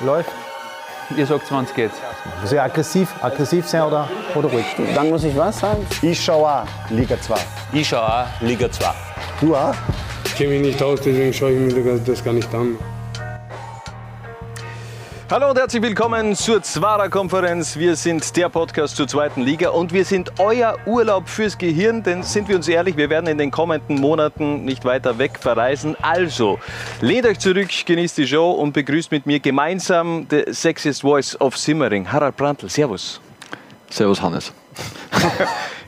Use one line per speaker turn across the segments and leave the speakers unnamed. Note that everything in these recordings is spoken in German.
Läuft.
Ihr sagt, wann es geht.
Muss ich aggressiv, aggressiv sein oder, oder ruhig?
Dann muss ich was sagen?
Ich schaue auch Liga 2.
Ich schaue auch Liga 2.
Du auch?
Ich kenne mich nicht aus, deswegen schaue ich mir das gar nicht an.
Hallo und herzlich willkommen zur Zwara-Konferenz. Wir sind der Podcast zur zweiten Liga und wir sind euer Urlaub fürs Gehirn, denn sind wir uns ehrlich, wir werden in den kommenden Monaten nicht weiter weg verreisen. Also, lehnt euch zurück, genießt die Show und begrüßt mit mir gemeinsam the sexiest voice of Simmering, Harald Brandl. Servus.
Servus, Hannes.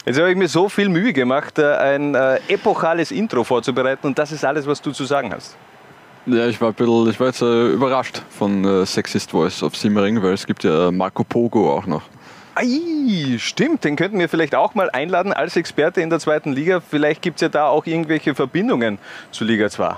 Jetzt habe ich mir so viel Mühe gemacht, äh, ein äh, epochales Intro vorzubereiten und das ist alles, was du zu sagen hast.
Ja, ich war, ein bisschen, ich war jetzt äh, überrascht von äh, Sexist Voice of Simmering, weil es gibt ja Marco Pogo auch noch.
Ei, stimmt, den könnten wir vielleicht auch mal einladen als Experte in der zweiten Liga. Vielleicht gibt es ja da auch irgendwelche Verbindungen zu Liga 2.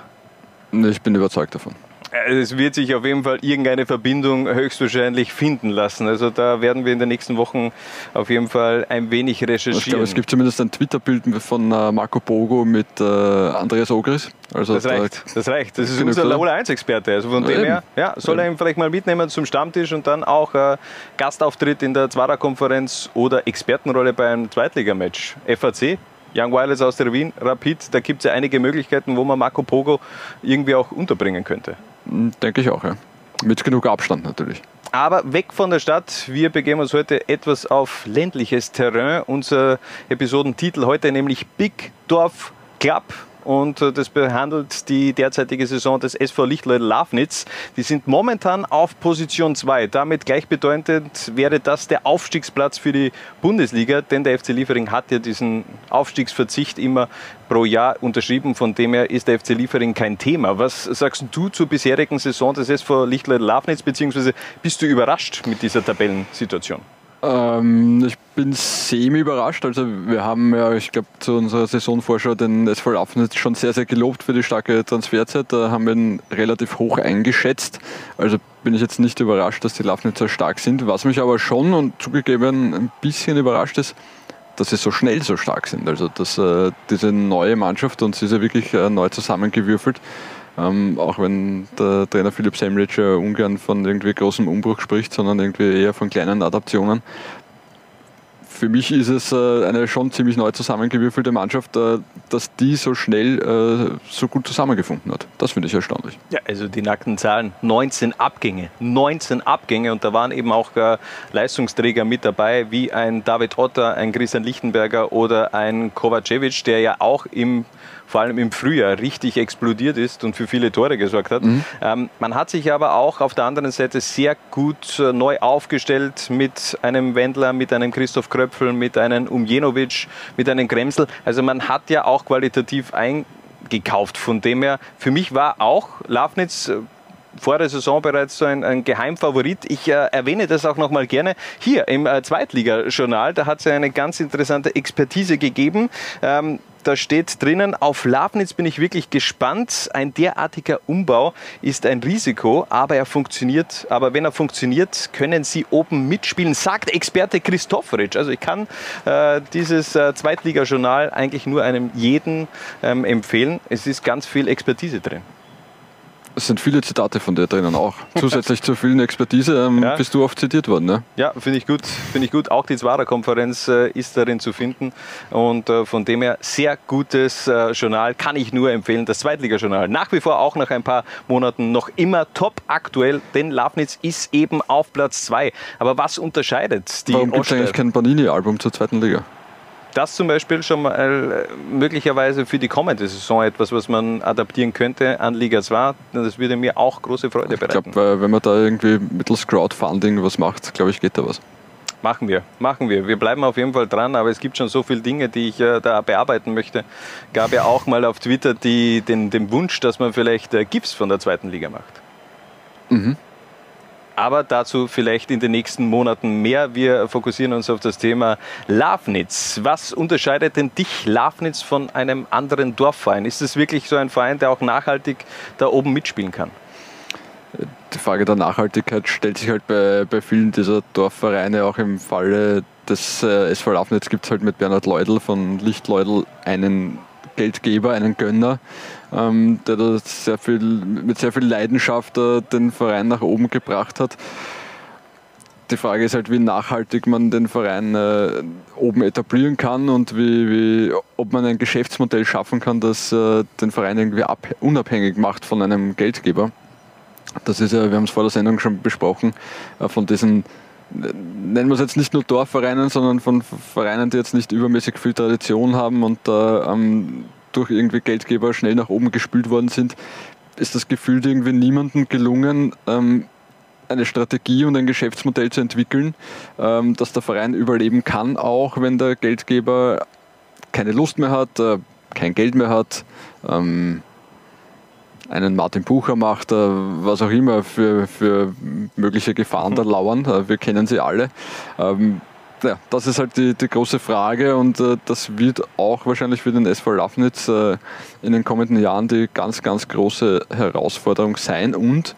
Ich bin überzeugt davon.
Äh, es wird sich auf jeden Fall irgendeine Verbindung höchstwahrscheinlich finden lassen. Also da werden wir in den nächsten Wochen auf jeden Fall ein wenig recherchieren.
Ich glaube, es gibt zumindest ein Twitter-Bild von äh, Marco Pogo mit äh, Andreas Ogris.
Also das reicht, das reicht. Das ist unser Lola 1-Experte. Also von ja, dem her ja, soll er ihn vielleicht mal mitnehmen zum Stammtisch und dann auch äh, Gastauftritt in der Zwarer-Konferenz oder Expertenrolle beim Zweitligamatch. FAC, Young Wireless aus der Wien, Rapid, da gibt es ja einige Möglichkeiten, wo man Marco Pogo irgendwie auch unterbringen könnte.
Hm, denke ich auch, ja. Mit genug Abstand natürlich.
Aber weg von der Stadt. Wir begeben uns heute etwas auf ländliches Terrain. Unser Episodentitel heute nämlich Big Dorf Club und äh, das behandelt die derzeitige Saison des SV Lichtleut Lafnitz. Die sind momentan auf Position 2. Damit gleichbedeutend wäre das der Aufstiegsplatz für die Bundesliga, denn der FC Liefering hat ja diesen Aufstiegsverzicht immer pro Jahr unterschrieben. Von dem her ist der FC Liefering kein Thema. Was sagst du zur bisherigen Saison des SV Lichtleut Lafnitz, beziehungsweise bist du überrascht mit dieser Tabellensituation?
Ähm, ich bin semi überrascht. Also wir haben ja, ich glaube, zu unserer Saisonvorschau den SV Laufnitz schon sehr, sehr gelobt für die starke Transferzeit. Da haben wir ihn relativ hoch eingeschätzt. Also bin ich jetzt nicht überrascht, dass die Laufnitzer stark sind. Was mich aber schon und zugegeben ein bisschen überrascht ist, dass sie so schnell so stark sind. Also dass äh, diese neue Mannschaft, und sie ist ja wirklich äh, neu zusammengewürfelt, ähm, auch wenn der Trainer Philipp Semlic ja ungern von irgendwie großem Umbruch spricht, sondern irgendwie eher von kleinen Adaptionen. Für mich ist es äh, eine schon ziemlich neu zusammengewürfelte Mannschaft, äh, dass die so schnell äh, so gut zusammengefunden hat. Das finde ich erstaunlich.
Ja, also die nackten Zahlen, 19 Abgänge, 19 Abgänge und da waren eben auch Leistungsträger mit dabei, wie ein David Otter, ein Christian Lichtenberger oder ein Kovacevic, der ja auch im vor allem im Frühjahr richtig explodiert ist und für viele Tore gesorgt hat. Mhm. Ähm, man hat sich aber auch auf der anderen Seite sehr gut äh, neu aufgestellt mit einem Wendler, mit einem Christoph Kröpfel, mit einem Umjenovic, mit einem Kremsel. Also man hat ja auch qualitativ eingekauft. Von dem her, für mich war auch Lafnitz äh, vor der Saison bereits so ein, ein Geheimfavorit. Ich äh, erwähne das auch noch mal gerne hier im äh, Zweitliga-Journal. Da hat es eine ganz interessante Expertise gegeben. Ähm, da steht drinnen, auf Labnitz bin ich wirklich gespannt. Ein derartiger Umbau ist ein Risiko, aber er funktioniert. Aber wenn er funktioniert, können Sie oben mitspielen, sagt Experte Christofferitsch. Also ich kann äh, dieses äh, Zweitligajournal eigentlich nur einem jeden ähm, empfehlen. Es ist ganz viel Expertise drin.
Es sind viele Zitate von dir drinnen auch. Zusätzlich zur vielen Expertise ähm, ja. bist du oft zitiert worden. Ne?
Ja, finde ich gut. Finde ich gut. Auch die Zwara-Konferenz äh, ist darin zu finden. Und äh, von dem her sehr gutes äh, Journal, kann ich nur empfehlen. Das Zweitligajournal. Nach wie vor auch nach ein paar Monaten noch immer top aktuell, denn Lafnitz ist eben auf Platz 2. Aber was unterscheidet die
Warum gibt es eigentlich kein Panini-Album zur zweiten Liga?
Das zum Beispiel schon mal äh, möglicherweise für die kommende Saison etwas, was man adaptieren könnte an Liga 2. Das würde mir auch große Freude bereiten.
Ich glaube, wenn man da irgendwie mittels Crowdfunding was macht, glaube ich, geht da was.
Machen wir, machen wir. Wir bleiben auf jeden Fall dran, aber es gibt schon so viele Dinge, die ich äh, da bearbeiten möchte. Gab ja auch mal auf Twitter die, den, den Wunsch, dass man vielleicht äh, Gips von der zweiten Liga macht. Mhm. Aber dazu vielleicht in den nächsten Monaten mehr. Wir fokussieren uns auf das Thema Lafnitz. Was unterscheidet denn dich, Lafnitz, von einem anderen Dorfverein? Ist es wirklich so ein Verein, der auch nachhaltig da oben mitspielen kann?
Die Frage der Nachhaltigkeit stellt sich halt bei, bei vielen dieser Dorfvereine auch im Falle des äh, SV Lafnitz gibt es halt mit Bernhard Leudl von Lichtleudl einen Geldgeber, einen Gönner, ähm, der da sehr viel, mit sehr viel Leidenschaft äh, den Verein nach oben gebracht hat. Die Frage ist halt, wie nachhaltig man den Verein äh, oben etablieren kann und wie, wie, ob man ein Geschäftsmodell schaffen kann, das äh, den Verein irgendwie ab, unabhängig macht von einem Geldgeber. Das ist ja, wir haben es vor der Sendung schon besprochen, äh, von diesen nennen wir es jetzt nicht nur Dorfvereinen, sondern von Vereinen, die jetzt nicht übermäßig viel Tradition haben und da ähm, durch irgendwie Geldgeber schnell nach oben gespült worden sind, ist das Gefühl irgendwie niemandem gelungen, ähm, eine Strategie und ein Geschäftsmodell zu entwickeln, ähm, dass der Verein überleben kann, auch wenn der Geldgeber keine Lust mehr hat, äh, kein Geld mehr hat, ähm, einen Martin Bucher macht, äh, was auch immer für, für mögliche Gefahren da lauern. Äh, wir kennen sie alle. Ja, das ist halt die, die große Frage und äh, das wird auch wahrscheinlich für den SV Lafnitz äh, in den kommenden Jahren die ganz, ganz große Herausforderung sein. Und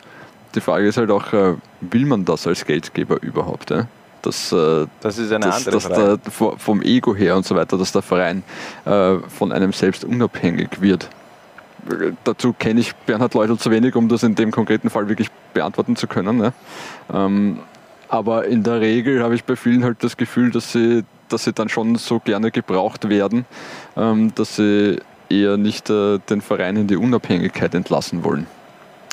die Frage ist halt auch, äh, will man das als Geldgeber überhaupt? Ja? Dass, äh,
das ist eine
dass,
andere
dass
Frage.
Der, vom Ego her und so weiter, dass der Verein äh, von einem selbst unabhängig wird. Dazu kenne ich Bernhard Leutl zu wenig, um das in dem konkreten Fall wirklich beantworten zu können. Ne? Ähm, aber in der Regel habe ich bei vielen halt das Gefühl, dass sie, dass sie dann schon so gerne gebraucht werden, ähm, dass sie eher nicht äh, den Verein in die Unabhängigkeit entlassen wollen.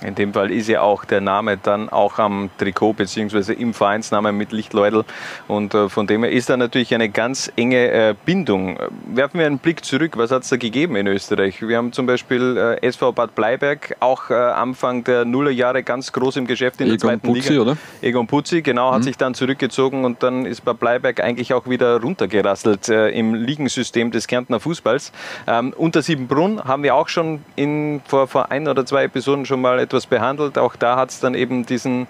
In dem Fall ist ja auch der Name dann auch am Trikot bzw. im Vereinsnamen mit Lichtleudel und äh, von dem her ist da natürlich eine ganz enge äh, Bindung. Werfen wir einen Blick zurück, was hat es da gegeben in Österreich? Wir haben zum Beispiel äh, SV Bad Bleiberg, auch Anfang der Nullerjahre ganz groß im Geschäft in
Egon
der zweiten
Putzi,
Liga.
oder?
Egon Putzi, genau, hat
Mhm.
sich dann zurückgezogen und dann ist Bad Bleiberg eigentlich auch wieder runtergerasselt im Ligensystem des Kärntner Fußballs. Ähm, unter Siebenbrunn haben wir auch schon in, vor, vor ein oder zwei Episoden schon mal etwas behandelt. Auch da hat es dann eben diesen,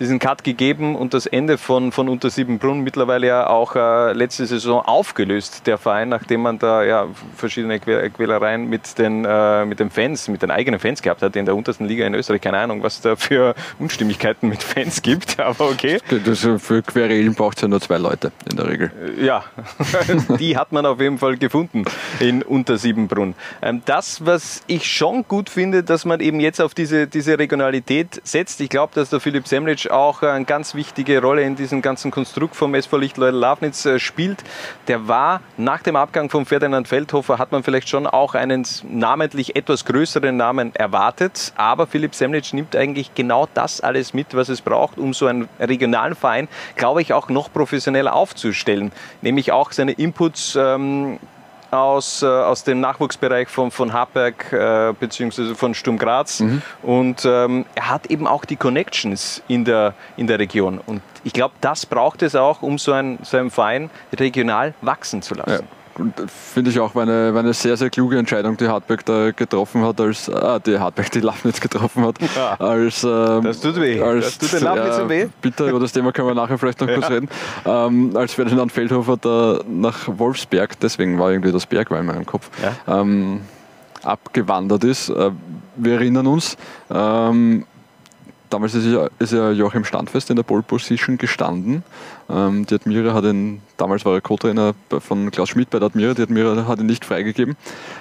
diesen Cut gegeben und das Ende von, von Unter Siebenbrunn mittlerweile ja auch äh, letzte Saison aufgelöst, der Verein, nachdem man da ja verschiedene Quälereien mit den, äh, mit den Fans, mit den eigenen Fans gehabt hat in der untersten Liga in Österreich. Keine Ahnung, was da für Unstimmigkeiten mit Fans gibt, aber okay.
Das, äh, für Querelen braucht es ja nur zwei Leute in der Regel.
Ja, die hat man auf jeden Fall gefunden in Untersiebenbrunn. Ähm, Das, was ich schon gut finde, dass man eben jetzt auf diese, diese Regionalität setzt. Ich glaube, dass der Philipp Semlitsch auch eine ganz wichtige Rolle in diesem ganzen Konstrukt vom SV Lichtleudel Lafnitz äh, spielt. Der war nach dem Abgang von Ferdinand Feldhofer, hat man vielleicht schon auch einen namentlich etwas größeren Namen erwartet. Aber Philipp Semlitsch nimmt eigentlich genau das alles mit, was es braucht, um so einen regionalen Verein, glaube ich, auch noch professioneller aufzustellen. Nämlich auch seine Inputs ähm, aus, äh, aus dem Nachwuchsbereich von, von Hartberg äh, bzw. von Sturm Graz. Und ähm, er hat eben auch die Connections in der, in der Region. Und ich glaube, das braucht es auch, um so, ein, so einen Verein regional wachsen zu
Ja.
lassen.
Und Finde ich auch war eine, war eine sehr, sehr kluge Entscheidung, die Hartberg da getroffen hat, als ah, die Hartberg die Lafnitz getroffen hat.
Ja.
Als, ähm,
Das tut weh.
Als,
Das tut den Lafnitzern weh.
Bitte, über das Thema können wir nachher vielleicht noch kurz reden. Ähm, als Ferdinand Feldhofer da nach Wolfsberg, deswegen war irgendwie das Berg war in meinem Kopf, ähm, abgewandert ist. Äh, wir erinnern uns, ähm, damals ist ja, ist ja Joachim Standfest in der Pole Position gestanden. Ähm, die Admira hat ihn, damals war er Co-Trainer von Klaus Schmidt bei der Admira, die Admira hat ihn nicht freigegeben.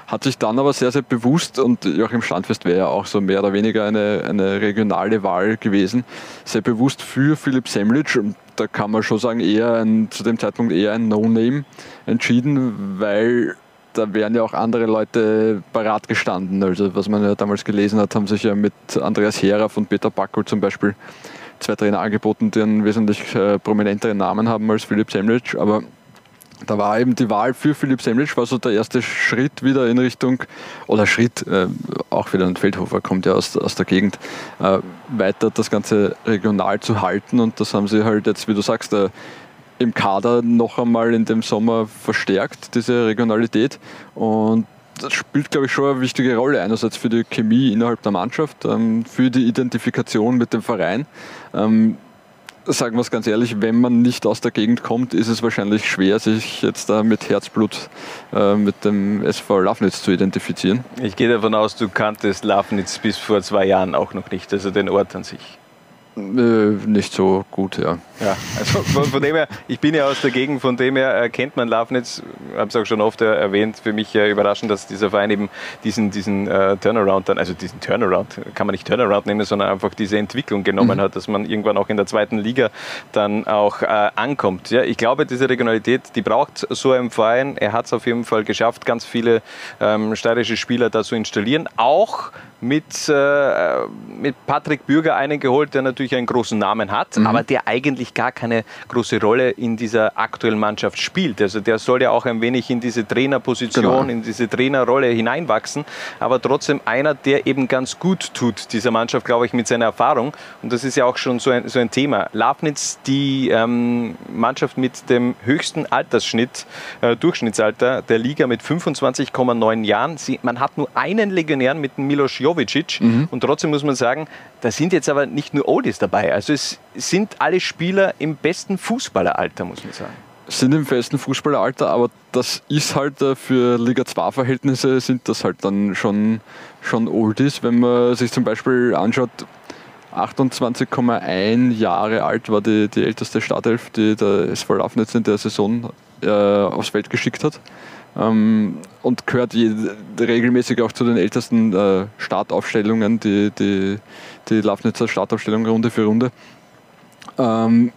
Hat sich dann aber sehr, sehr bewusst, und Joachim Standfest wäre ja auch so mehr oder weniger eine, eine regionale Wahl gewesen, sehr bewusst für Philipp Semlitsch, und da kann man schon sagen, eher ein, zu dem Zeitpunkt eher ein No-Name entschieden, weil da wären ja auch andere Leute parat gestanden. Also was man ja damals gelesen hat, haben sich ja mit Andreas Herer von Peter Backel zum Beispiel zwei Trainer angeboten, die einen wesentlich äh, prominenteren Namen haben als Philipp Semlitsch. Aber da war eben die Wahl für Philipp Semlitsch, war so der erste Schritt wieder in Richtung, oder Schritt, äh, auch wieder ein Feldhofer kommt ja aus, aus der Gegend, äh, weiter das Ganze regional zu halten. Und das haben sie halt jetzt, wie du sagst, äh, im Kader noch einmal in dem Sommer verstärkt, diese Regionalität. Und das spielt, glaube ich, schon eine wichtige Rolle. Einerseits für die Chemie innerhalb der Mannschaft, ähm, für die Identifikation mit dem Verein. Ähm, sagen wir es ganz ehrlich, wenn man nicht aus der Gegend kommt, ist es wahrscheinlich schwer, sich jetzt da mit Herzblut äh, mit dem SV Lafnitz zu identifizieren.
Ich gehe davon aus, du kanntest Lafnitz bis vor zwei Jahren auch noch nicht, also den Ort an sich.
Äh, nicht so gut, ja.
Ja, also von, von, dem her, ich bin ja aus der Gegend, von dem her kennt man Lafnitz, habe es auch schon oft erwähnt, für mich überraschend, dass dieser Verein eben diesen, diesen äh, Turnaround dann, also diesen Turnaround, kann man nicht Turnaround nennen, sondern einfach diese Entwicklung genommen mhm. hat, dass man irgendwann auch in der zweiten Liga dann auch äh, ankommt. Ja, ich glaube, diese Regionalität, die braucht so ein Verein. Er hat es auf jeden Fall geschafft, ganz viele ähm, steirische Spieler da zu installieren, auch mit, äh, mit Patrick Bürger einen geholt, der natürlich einen großen Namen hat, mhm. aber der eigentlich gar keine große Rolle in dieser aktuellen Mannschaft spielt. Also der soll ja auch ein wenig in diese Trainerposition, genau. in diese Trainerrolle hineinwachsen, aber trotzdem einer, der eben ganz gut tut, dieser Mannschaft, glaube ich, mit seiner Erfahrung. Und das ist ja auch schon so ein, so ein Thema. Lafnitz, die ähm, Mannschaft mit dem höchsten Altersschnitt, äh, Durchschnittsalter der Liga mit 25,9 Jahren. Sie, man hat nur einen Legionär mit Milos Jovic Jovicic. Mhm. Und trotzdem muss man sagen, da sind jetzt aber nicht nur Oldies dabei. Also es sind alle Spieler im besten Fußballeralter, muss man sagen
sind im festen Fußballeralter, aber das ist halt äh, für Liga 2 Verhältnisse sind das halt dann schon, schon Oldies. Wenn man sich zum Beispiel anschaut, 28,1 Jahre alt war die, die älteste Startelf, die der SV Lafnitz in der Saison äh, aufs Feld geschickt hat ähm, und gehört je, regelmäßig auch zu den ältesten äh, Startaufstellungen, die, die, die Lafnitzer Startaufstellung Runde für Runde. Ähm,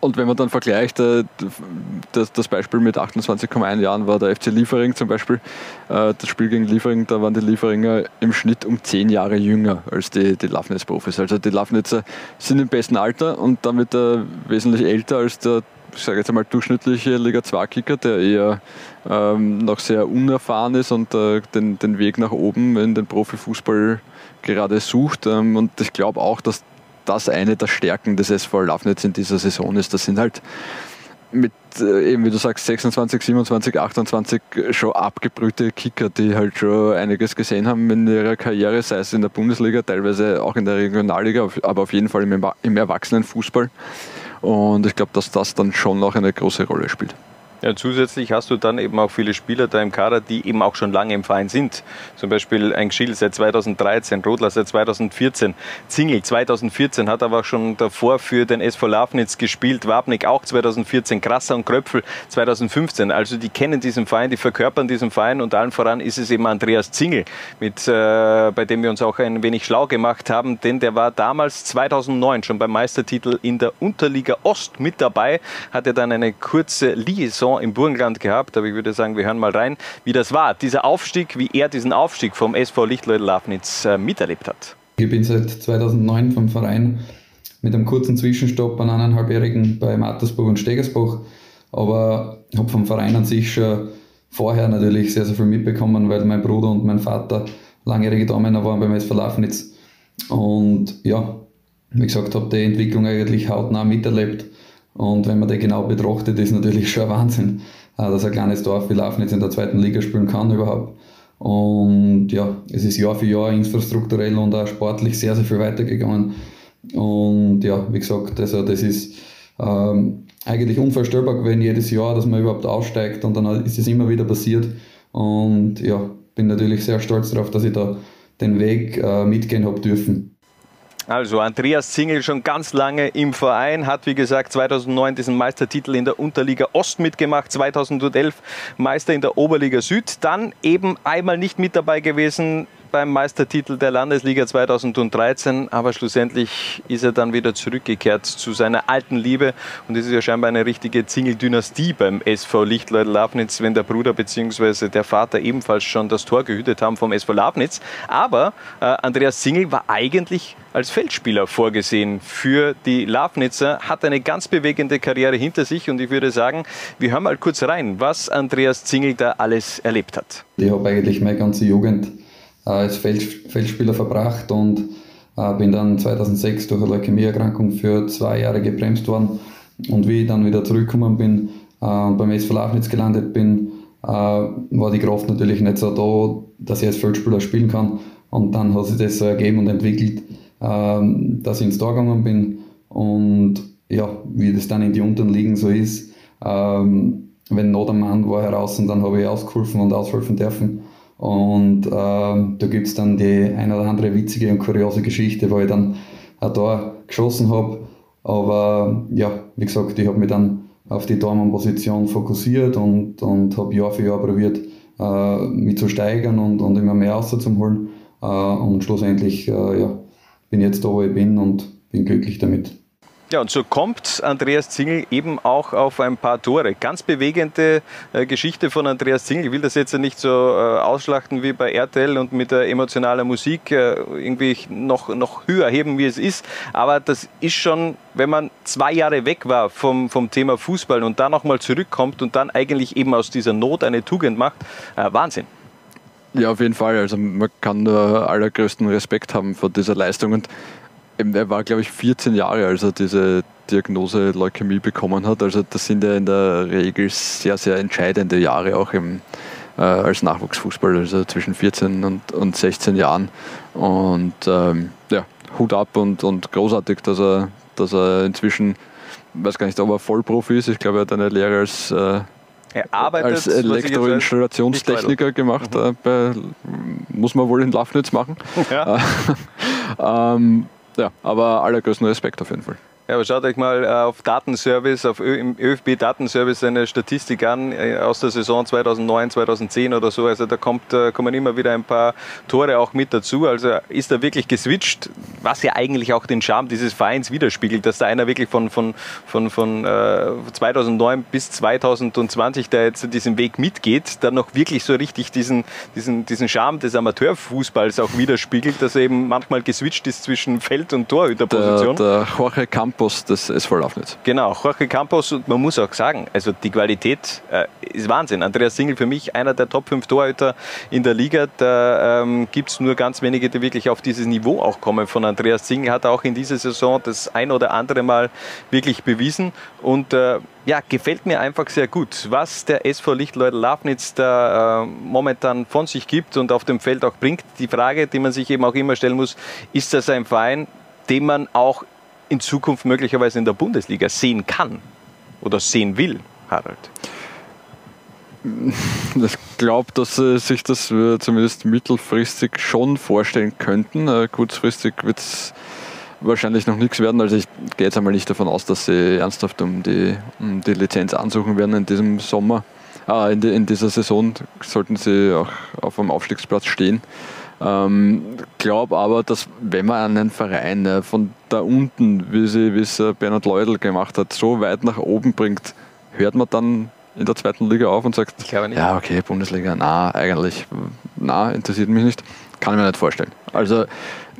und wenn man dann vergleicht, äh, das, das, Beispiel mit 28,1 Jahren war der FC Liefering zum Beispiel, äh, das Spiel gegen Liefering, da waren die Lieferinger im Schnitt um 10 Jahre jünger als die, die Lafnitz-Profis. Also die Lafnitzer sind im besten Alter und damit äh, wesentlich älter als der ich sage jetzt einmal, durchschnittliche Liga 2-Kicker, der eher ähm, noch sehr unerfahren ist und äh, den, den Weg nach oben in den Profifußball gerade sucht. Ähm, und ich glaube auch, dass das eine der Stärken des SV Lafnitz in dieser Saison ist. Das sind halt mit, äh, eben wie du sagst, 26, 27, 28 schon abgebrühte Kicker, die halt schon einiges gesehen haben in ihrer Karriere, sei es in der Bundesliga, teilweise auch in der Regionalliga, aber auf jeden Fall im, im Erwachsenenfußball. Und ich glaube, dass das dann schon noch eine große Rolle spielt.
Ja, zusätzlich hast du dann eben auch viele Spieler da im Kader, die eben auch schon lange im Verein sind. Zum Beispiel ein Schill seit 2013, Rodler seit 2014, Zingel 2014 hat aber auch schon davor für den SV Lafnitz gespielt, Wabnik auch 2014, Krasser und Kröpfel 2015. Also die kennen diesen Verein, die verkörpern diesen Verein und allen voran ist es eben Andreas Zingel, mit, äh, bei dem wir uns auch ein wenig schlau gemacht haben, denn der war damals 2009 schon beim Meistertitel in der Unterliga Ost mit dabei, hatte dann eine kurze Liaison Saison im Burgenland gehabt, aber ich würde sagen, wir hören mal rein, wie das war, dieser Aufstieg, wie er diesen Aufstieg vom SV Lichtleut Lafnitz äh, miterlebt hat.
Ich bin seit 2009 vom Verein mit einem kurzen Zwischenstopp an eineinhalbjährigen bei Mattersburg und Stegersbach, aber habe vom Verein an sich schon vorher natürlich sehr, sehr viel mitbekommen, weil mein Bruder und mein Vater langjährige Damen waren beim SV Lafnitz. Und ja, wie gesagt, habe die Entwicklung eigentlich hautnah miterlebt und wenn man den genau betrachtet, ist natürlich schon Wahnsinn, äh, dass ein kleines Dorf wie Lafnitz in der zweiten Liga spielen kann überhaupt. Und ja, es ist Jahr für Jahr infrastrukturell und auch sportlich sehr, sehr viel weitergegangen. Und ja, wie gesagt, also das ist ähm, eigentlich unvorstellbar gewesen jedes Jahr, dass man überhaupt aussteigt und dann ist es immer wieder passiert. Und ja, bin natürlich sehr stolz darauf, dass ich da den Weg äh, mitgehen habe dürfen.
Also Andreas Zingel schon ganz lange im Verein, hat wie gesagt 2009 diesen Meistertitel in der Unterliga Ost mitgemacht, 2011 Meister in der Oberliga Süd, dann eben einmal nicht mit dabei gewesen beim Meistertitel der Landesliga 2013, aber schlussendlich ist er dann wieder zurückgekehrt zu seiner alten Liebe und es ist ja scheinbar eine richtige Zingel-Dynastie beim SV Lichtleut Lafnitz, wenn der Bruder bzw. der Vater ebenfalls schon das Tor gehütet haben vom SV Lafnitz. Aber äh, Andreas Zingel war eigentlich als Feldspieler vorgesehen für die Lafnitzer, hat eine ganz bewegende Karriere hinter sich und ich würde sagen, wir hören mal kurz rein, was Andreas Zingel da alles erlebt hat.
Ich habe eigentlich meine ganze Jugend äh, als Feldspieler verbracht und äh, bin dann 2006 durch eine Leukämieerkrankung für zwei Jahre gebremst worden. Und wie ich dann wieder zurückgekommen bin äh, und beim SV Lafnitz gelandet bin, war die Kraft natürlich nicht so da, dass ich als Feldspieler spielen kann. Und dann hat sich das so ergeben und entwickelt, ähm, dass ich ins Tor gegangen bin. Und ja, wie das dann in die unteren Ligen so ist, ähm, wenn Not am Mann war heraus und dann habe ich ausgeholfen und aushelfen dürfen. Und äh, da gibt es dann die eine oder andere witzige und kuriose Geschichte, wo ich dann auch da geschossen habe. Aber ja, wie gesagt, ich habe mich dann auf die Tormann-Position fokussiert und, und habe Jahr für Jahr probiert, äh, mich zu steigern und, und immer mehr rauszuholen. Äh, und schlussendlich äh, ja, bin jetzt da, wo ich bin und bin glücklich damit.
Ja, und so kommt Andreas Zingel eben auch auf ein paar Tore. Ganz bewegende äh, Geschichte von Andreas Zingel. Ich will das jetzt nicht so äh, ausschlachten wie bei RTL und mit der emotionalen Musik äh, irgendwie noch, noch höher heben, wie es ist. Aber das ist schon, wenn man zwei Jahre weg war vom, vom Thema Fußball und dann nochmal zurückkommt und dann eigentlich eben aus dieser Not eine Tugend macht, äh, Wahnsinn.
Ja, auf jeden Fall. Also man kann nur allergrößten Respekt haben vor dieser Leistung. Und er war, glaube ich, 14 Jahre, als er diese Diagnose Leukämie bekommen hat. Also das sind ja in der Regel sehr, sehr entscheidende Jahre auch im, äh, als Nachwuchsfußballer, also zwischen 14 und, und 16 Jahren. Und ähm, ja, Hut ab und, und großartig, dass er, dass er inzwischen, ich weiß gar nicht, ob er Vollprofi ist. Ich glaube, er hat eine Lehre als äh, als Elektroinstallationstechniker gemacht. Mhm. Äh, bei, muss man wohl in Lafnitz machen. Ja. ähm, ja, aber allergrößten Respekt auf jeden Fall.
Ja, aber schaut euch mal äh, auf Datenservice, auf Ö im ÖFB Datenservice eine Statistik an äh, aus der Saison 2009, 2010 oder so. Also da kommt, äh, kommen immer wieder ein paar Tore auch mit dazu. Also ist da wirklich geswitcht, was ja eigentlich auch den Charme dieses Vereins widerspiegelt, dass da einer wirklich von, von, von, von äh, 2009 bis 2020 da jetzt diesen Weg mitgeht, dann noch wirklich so richtig diesen, diesen, diesen Charme des Amateurfußballs auch widerspiegelt, dass er eben manchmal geswitcht ist zwischen Feld- und Torhüterposition.
Der, der Jorge Camp Campos des SV Lafnitz.
Genau, Jorge Campos und man muss auch sagen, also die Qualität äh, ist Wahnsinn. Andreas Singel für mich einer der Top 5 Torhüter in der Liga. Da ähm, gibt es nur ganz wenige, die wirklich auf dieses Niveau auch kommen von Andreas Singel. Hat auch in dieser Saison das ein oder andere Mal wirklich bewiesen und äh, ja, gefällt mir einfach sehr gut, was der SV Lichtleute Lafnitz da äh, momentan von sich gibt und auf dem Feld auch bringt. Die Frage, die man sich eben auch immer stellen muss, ist das ein Verein, den man auch in Zukunft möglicherweise in der Bundesliga sehen kann oder sehen will, Harald?
Ich glaube, dass sie sich das zumindest mittelfristig schon vorstellen könnten. Äh, kurzfristig wird es wahrscheinlich noch nichts werden. Also ich gehe jetzt einmal nicht davon aus, dass sie ernsthaft um die, um die Lizenz ansuchen werden in diesem Sommer. Ah, in, die, in dieser Saison sollten sie auch auf dem Aufstiegsplatz stehen. Ähm, glaube aber, dass wenn man einen Verein äh, von da unten, wie, sie, wie es äh, Bernhard Leudl gemacht hat, so weit nach oben bringt, hört man dann in der zweiten Liga auf und sagt,
ich glaube nicht.
ja okay, Bundesliga, na eigentlich, na interessiert mich nicht, kann ich mir nicht vorstellen. Also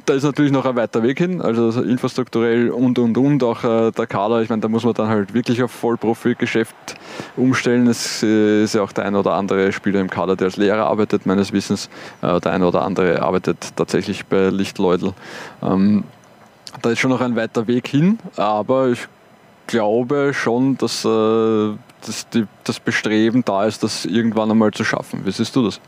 da ist natürlich noch ein weiter Weg hin, also infrastrukturell und und und, auch äh, der Kader, ich meine, da muss man dann halt wirklich auf Vollprofi-Geschäft umstellen. Es äh, ist ja auch der ein oder andere Spieler im Kader, der als Lehrer arbeitet, meines Wissens. Äh, der ein oder andere arbeitet tatsächlich bei Lichtleudel. Ähm, da ist schon noch ein weiter Weg hin, aber ich glaube schon, dass, äh, dass die, das Bestreben da ist, das irgendwann einmal zu schaffen. Wie siehst du das?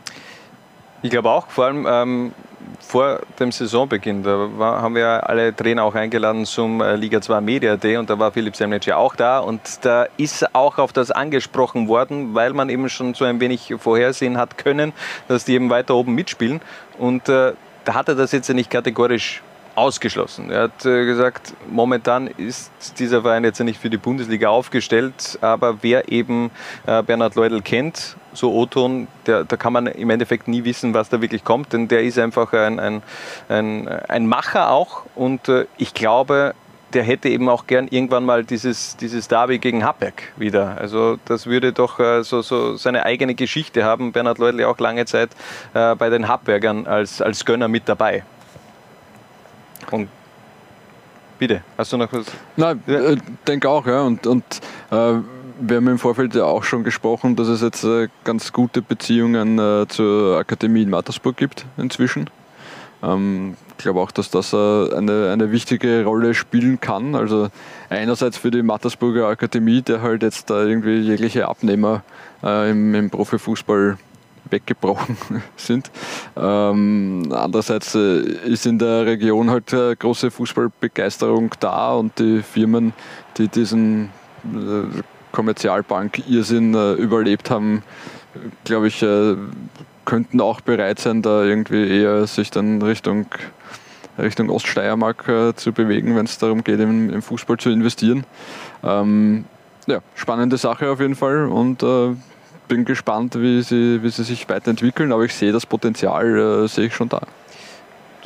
Ich glaube auch, vor allem ähm, vor dem Saisonbeginn, da war, haben wir alle Trainer auch eingeladen zum äh, Liga 2 Media Day und da war Philipp Semnitsch ja auch da und da ist auch auf das angesprochen worden, weil man eben schon so ein wenig vorhersehen hat können, dass die eben weiter oben mitspielen und äh, da hat er das jetzt ja nicht kategorisch ausgeschlossen. Er hat äh, gesagt, momentan ist dieser Verein jetzt nicht für die Bundesliga aufgestellt, aber wer eben äh, Bernhard Leudl kennt, so Oton, da kann man im Endeffekt nie wissen, was da wirklich kommt, denn der ist einfach ein, ein, ein, ein Macher auch und äh, ich glaube, der hätte eben auch gern irgendwann mal dieses, dieses Derby gegen Happberg wieder. Also das würde doch äh, so, so seine eigene Geschichte haben. Bernhard Leudl auch lange Zeit äh, bei den Happbergern als, als Gönner mit dabei. Und bitte, hast du noch was?
Nein, ich äh, denke auch, ja. Und, und äh, wir haben im Vorfeld ja auch schon gesprochen, dass es jetzt äh, ganz gute Beziehungen äh, zur Akademie in Mattersburg gibt inzwischen. Ähm, ich glaube auch, dass das äh, eine, eine wichtige Rolle spielen kann. Also einerseits für die Mattersburger Akademie, der halt jetzt da irgendwie jegliche Abnehmer im, im Profifußball weggebrochen sind. Ähm, andererseits ist in der Region halt große Fußballbegeisterung da und die Firmen, die diesen äh, Kommerzialbank-Irrsinn äh, überlebt haben, glaube ich, äh, könnten auch bereit sein, da irgendwie eher sich dann Richtung Richtung Oststeiermark äh, zu bewegen, wenn es darum geht, im, im, Fußball zu investieren. Ähm, ja, spannende Sache auf jeden Fall und äh, bin gespannt, wie sie, wie sie sich weiterentwickeln, aber ich sehe das Potenzial, äh, sehe ich schon da.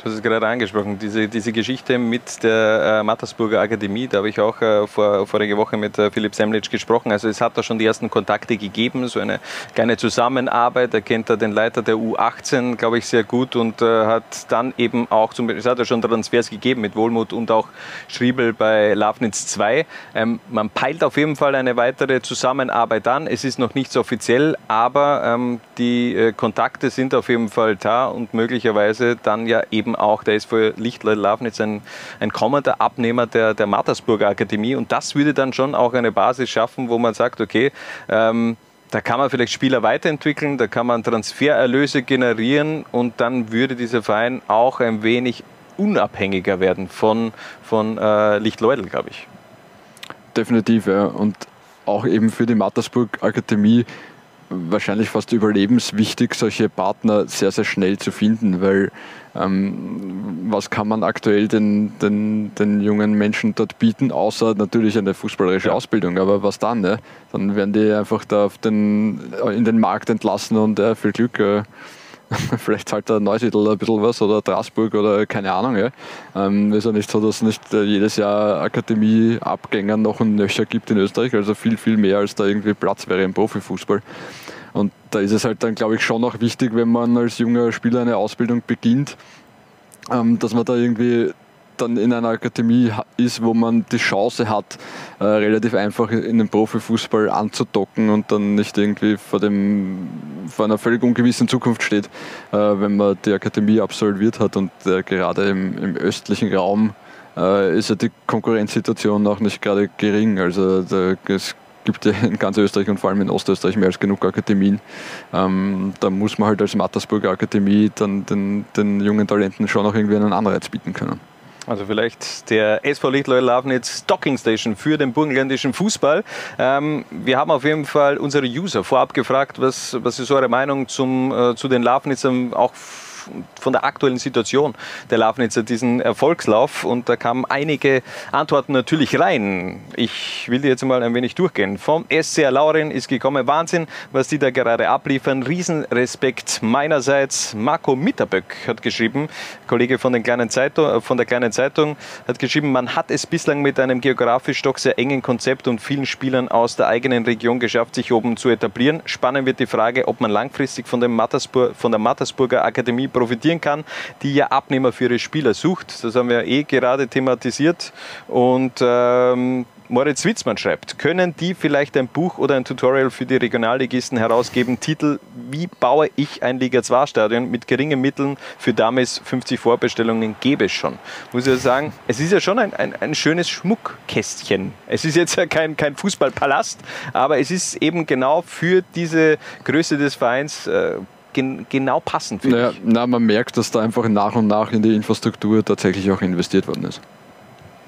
Du hast es gerade angesprochen, diese, diese Geschichte mit der äh, Mattersburger Akademie, da habe ich auch äh, vor, vorige Woche mit äh, Philipp Semlitsch gesprochen. Also es hat da schon die ersten Kontakte gegeben, so eine kleine Zusammenarbeit. Er kennt da den Leiter der U18, glaube ich, sehr gut und äh, hat dann eben auch, zum es hat ja schon Transfers gegeben mit Wohlmut und auch Schriebel bei Lafnitz 2. Ähm, man peilt auf jeden Fall eine weitere Zusammenarbeit an. Es ist noch nicht so offiziell, aber ähm, die äh, Kontakte sind auf jeden Fall da und möglicherweise dann ja eben eben auch der SV Lichtleut Lafnitz ein, ein kommender Abnehmer der, der Mattersburger Akademie. Und das würde dann schon auch eine Basis schaffen, wo man sagt, okay, ähm, da kann man vielleicht Spieler weiterentwickeln, da kann man Transfererlöse generieren und dann würde dieser Verein auch ein wenig unabhängiger werden von, von äh, Lichtleudel, glaube ich.
Definitiv, ja. Und auch eben für die Mattersburg Akademie wahrscheinlich fast überlebenswichtig, solche Partner sehr, sehr schnell zu finden, weil ähm, was kann man aktuell den, den, den jungen Menschen dort bieten, außer natürlich eine fußballerische ja. Ausbildung, aber was dann? Ne? Dann werden die einfach da auf den, in den Markt entlassen und äh, viel Glück. Äh, vielleicht zahlt der Neusiedl ein bisschen was oder Straßburg oder keine Ahnung. Ja. Ähm, ist ja nicht so, dass es nicht äh, jedes Jahr Akademieabgänger noch ein Nöcher gibt in Österreich, also viel, viel mehr als da irgendwie Platz wäre im Profifußball. Und da ist es halt dann, glaube ich, schon auch wichtig, wenn man als junger Spieler eine Ausbildung beginnt, ähm, dass man da irgendwie dann in einer Akademie ist, wo man die Chance hat, äh, relativ einfach in den Profifußball anzudocken und dann nicht irgendwie vor, dem, vor einer völlig ungewissen Zukunft steht, äh, wenn man die Akademie absolviert hat. Und äh, gerade im, im, östlichen Raum äh, ist ja die Konkurrenzsituation auch nicht gerade gering. Also da, es gibt ja in ganz Österreich und vor allem in Ostösterreich mehr als genug Akademien. Ähm, da muss man halt als Mattersburger Akademie dann den, den jungen Talenten schon auch irgendwie einen Anreiz bieten können.
Also vielleicht der SV Lichtleut Lafnitz Docking Station für den burgenländischen Fußball. Ähm, wir haben auf jeden Fall unsere User vorab gefragt, was, was ist eure Meinung zum, äh, zu den Lafnitzern auch von der aktuellen Situation der Lafnitzer diesen Erfolgslauf. Und da kamen einige Antworten natürlich rein. Ich will die jetzt mal ein wenig durchgehen. Vom SCR Laurin ist gekommen, Wahnsinn, was die da gerade abliefern. Riesenrespekt meinerseits. Marco Mitterböck hat geschrieben, Kollege von, den kleinen Zeitung, von der kleinen Zeitung, hat geschrieben, man hat es bislang mit einem geografisch doch sehr engen Konzept und vielen Spielern aus der eigenen Region geschafft, sich oben zu etablieren. Spannend wird die Frage, ob man langfristig von, dem Mattersburg, von der Mattersburger Akademie profitieren kann, die ja Abnehmer für ihre Spieler sucht. Das haben wir eh gerade thematisiert. Und ähm, Moritz Witzmann schreibt, können die vielleicht ein Buch oder ein Tutorial für die Regionalligisten herausgeben? Titel, wie baue ich ein Liga-2-Stadion mit geringen Mitteln für damals 50 Vorbestellungen gäbe es schon. Muss ich sagen, es ist ja schon ein, ein, ein schönes Schmuckkästchen. Es ist jetzt ja kein, kein Fußballpalast, aber es ist eben genau für diese Größe des Vereins äh, gen genau passend.
Naja, na, man merkt, dass da einfach nach und nach in die Infrastruktur tatsächlich auch investiert worden ist.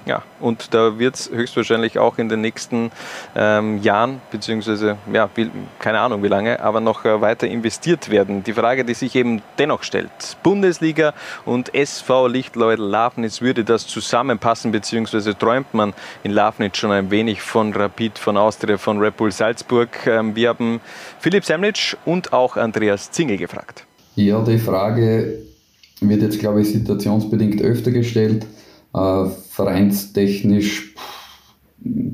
Ja, und da wird es höchstwahrscheinlich auch in den nächsten ähm, Jahren, beziehungsweise, ja, wie, keine Ahnung wie lange, aber noch äh, weiter investiert werden. Die Frage, die sich eben dennoch stellt, Bundesliga und SV Lichtleut Lafnitz, würde das zusammenpassen, beziehungsweise träumt man in Lafnitz schon ein wenig von Rapid, von Austria, von Red Bull Salzburg? Ähm, wir haben Philipp Semlitsch und auch Andreas Zingel gefragt.
Ja, die Frage wird jetzt, glaube ich, situationsbedingt öfter gestellt äh, vereinstechnisch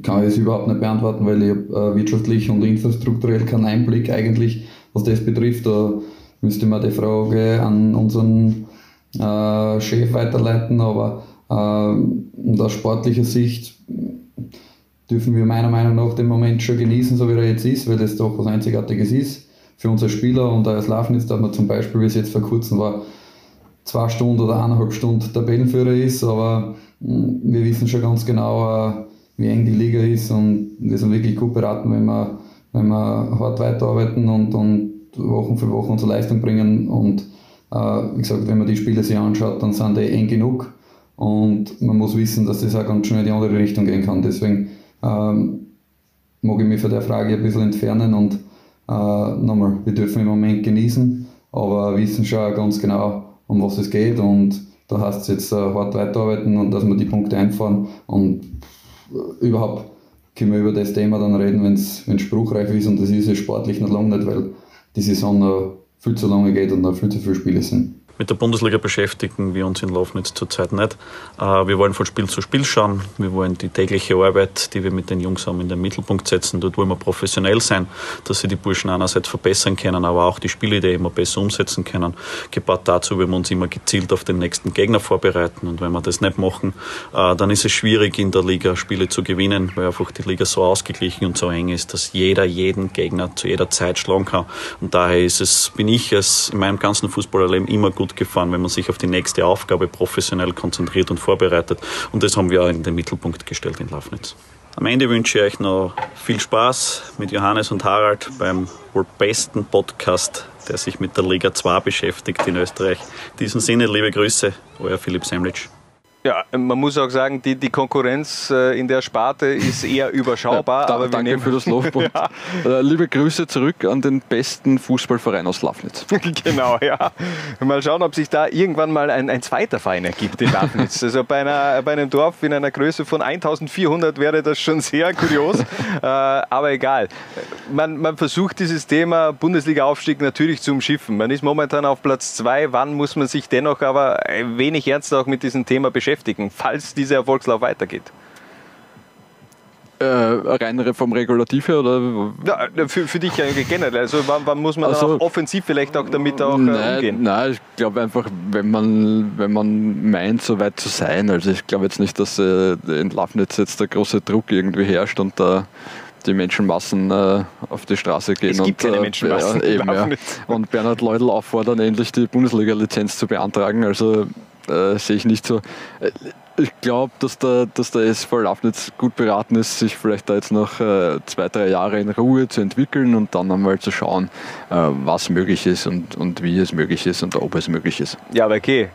kann ich es überhaupt nicht beantworten, weil ich äh, wirtschaftlich und infrastrukturell keinen Einblick eigentlich, was das betrifft. Da müsste man die Frage an unseren äh, Chef weiterleiten, aber äh, aus sportlicher Sicht dürfen wir meiner Meinung nach den Moment schon genießen, so wie er jetzt ist, weil das doch was Einzigartiges ist für unsere Spieler und als Lafnitz, dass man zum Beispiel, wie es jetzt vor kurzem war, zwei Stunden oder eineinhalb Stunden Tabellenführer ist, aber wir wissen schon ganz genau, äh, wie eng die Liga ist und wir sind wirklich gut beraten, wenn wir, wenn wir hart weiterarbeiten und, und Wochen für Wochen unsere Leistung bringen und äh, wie gesagt, wenn man die Spiele sich anschaut, dann sind die eng genug und man muss wissen, dass das auch ganz schnell in die andere Richtung gehen kann. Deswegen ähm, mag ich mich von der Frage ein bisschen entfernen und äh, nochmal, wir dürfen im Moment genießen, aber wissen schon ganz genau, um was es geht und Da heißt es jetzt äh, hart weiterarbeiten und dass wir die Punkte einfahren und äh, überhaupt können wir über das Thema dann reden, wenn es spruchreif ist und das ist es sportlich noch lange nicht, weil die Saison noch viel zu lange geht und noch viel zu viele Spiele sind.
Mit der Bundesliga beschäftigen wir uns in Lofnitz zurzeit nicht. Äh, wir wollen von Spiel zu Spiel schauen. Wir wollen die tägliche Arbeit, die wir mit den Jungs haben, in den Mittelpunkt setzen. Dort wollen wir professionell sein, dass sie die Burschen einerseits verbessern können, aber auch die Spielidee immer besser umsetzen können. Gepaart dazu wollen wir uns immer gezielt auf den nächsten Gegner vorbereiten. Und wenn wir das nicht machen, äh, dann ist es schwierig, in der Liga Spiele zu gewinnen, weil einfach die Liga so ausgeglichen und so eng ist, dass jeder jeden Gegner zu jeder Zeit schlagen kann. Und daher ist es, bin ich es in meinem ganzen Fußballerleben immer gut gefahren, wenn man sich auf die nächste Aufgabe professionell konzentriert und vorbereitet. Und das haben wir auch in den Mittelpunkt gestellt in Lafnitz. Am Ende wünsche ich euch noch viel Spaß mit Johannes und Harald beim wohl besten Podcast, der sich mit der Liga 2 beschäftigt in Österreich. In diesem Sinne, liebe Grüße, euer Philipp Semlitsch.
Ja, man muss auch sagen, die, die Konkurrenz äh, in der Sparte ist eher überschaubar.
Ja, da,
aber
danke nehmen... für das Lob und ja. Äh, liebe Grüße zurück an den besten Fußballverein aus Lafnitz.
genau, ja. Mal schauen, ob sich da irgendwann mal ein, ein zweiter Verein ergibt in Lafnitz. Also bei, einer, bei einem Dorf in einer Größe von 1400 wäre das schon sehr kurios. äh, aber egal. Man, man versucht dieses Thema Bundesliga-Aufstieg natürlich zu umschiffen. Man ist momentan auf Platz zwei. Wann muss man sich dennoch aber wenig ernst auch mit diesem Thema beschäftigen? Beschäftigen, falls dieser Erfolgslauf weitergeht?
Äh, rein vom Regulativ her oder?
Ja, für, für dich generell. Also wann, wann muss man also, offensiv vielleicht auch damit auch äh,
nein,
umgehen?
Nein, ich glaube einfach, wenn man, wenn man meint, so weit zu sein. Also ich glaube jetzt nicht, dass äh, in Lafnitz jetzt der große Druck irgendwie herrscht und da die Menschenmassen äh, auf die Straße gehen.
Es gibt
und,
keine äh, Menschenmassen.
Äh, eben, ja. Und Bernhard Leudl auffordern, endlich die Bundesliga-Lizenz zu beantragen. Also äh, sehe ich nicht so. Äh, ich glaube, dass der, dass der SV Lafnitz gut beraten ist, sich vielleicht da jetzt noch äh, zwei, drei Jahre in Ruhe zu entwickeln und dann einmal zu schauen, äh, was möglich ist und, und wie es möglich ist und ob es möglich ist.
Ja, aber okay.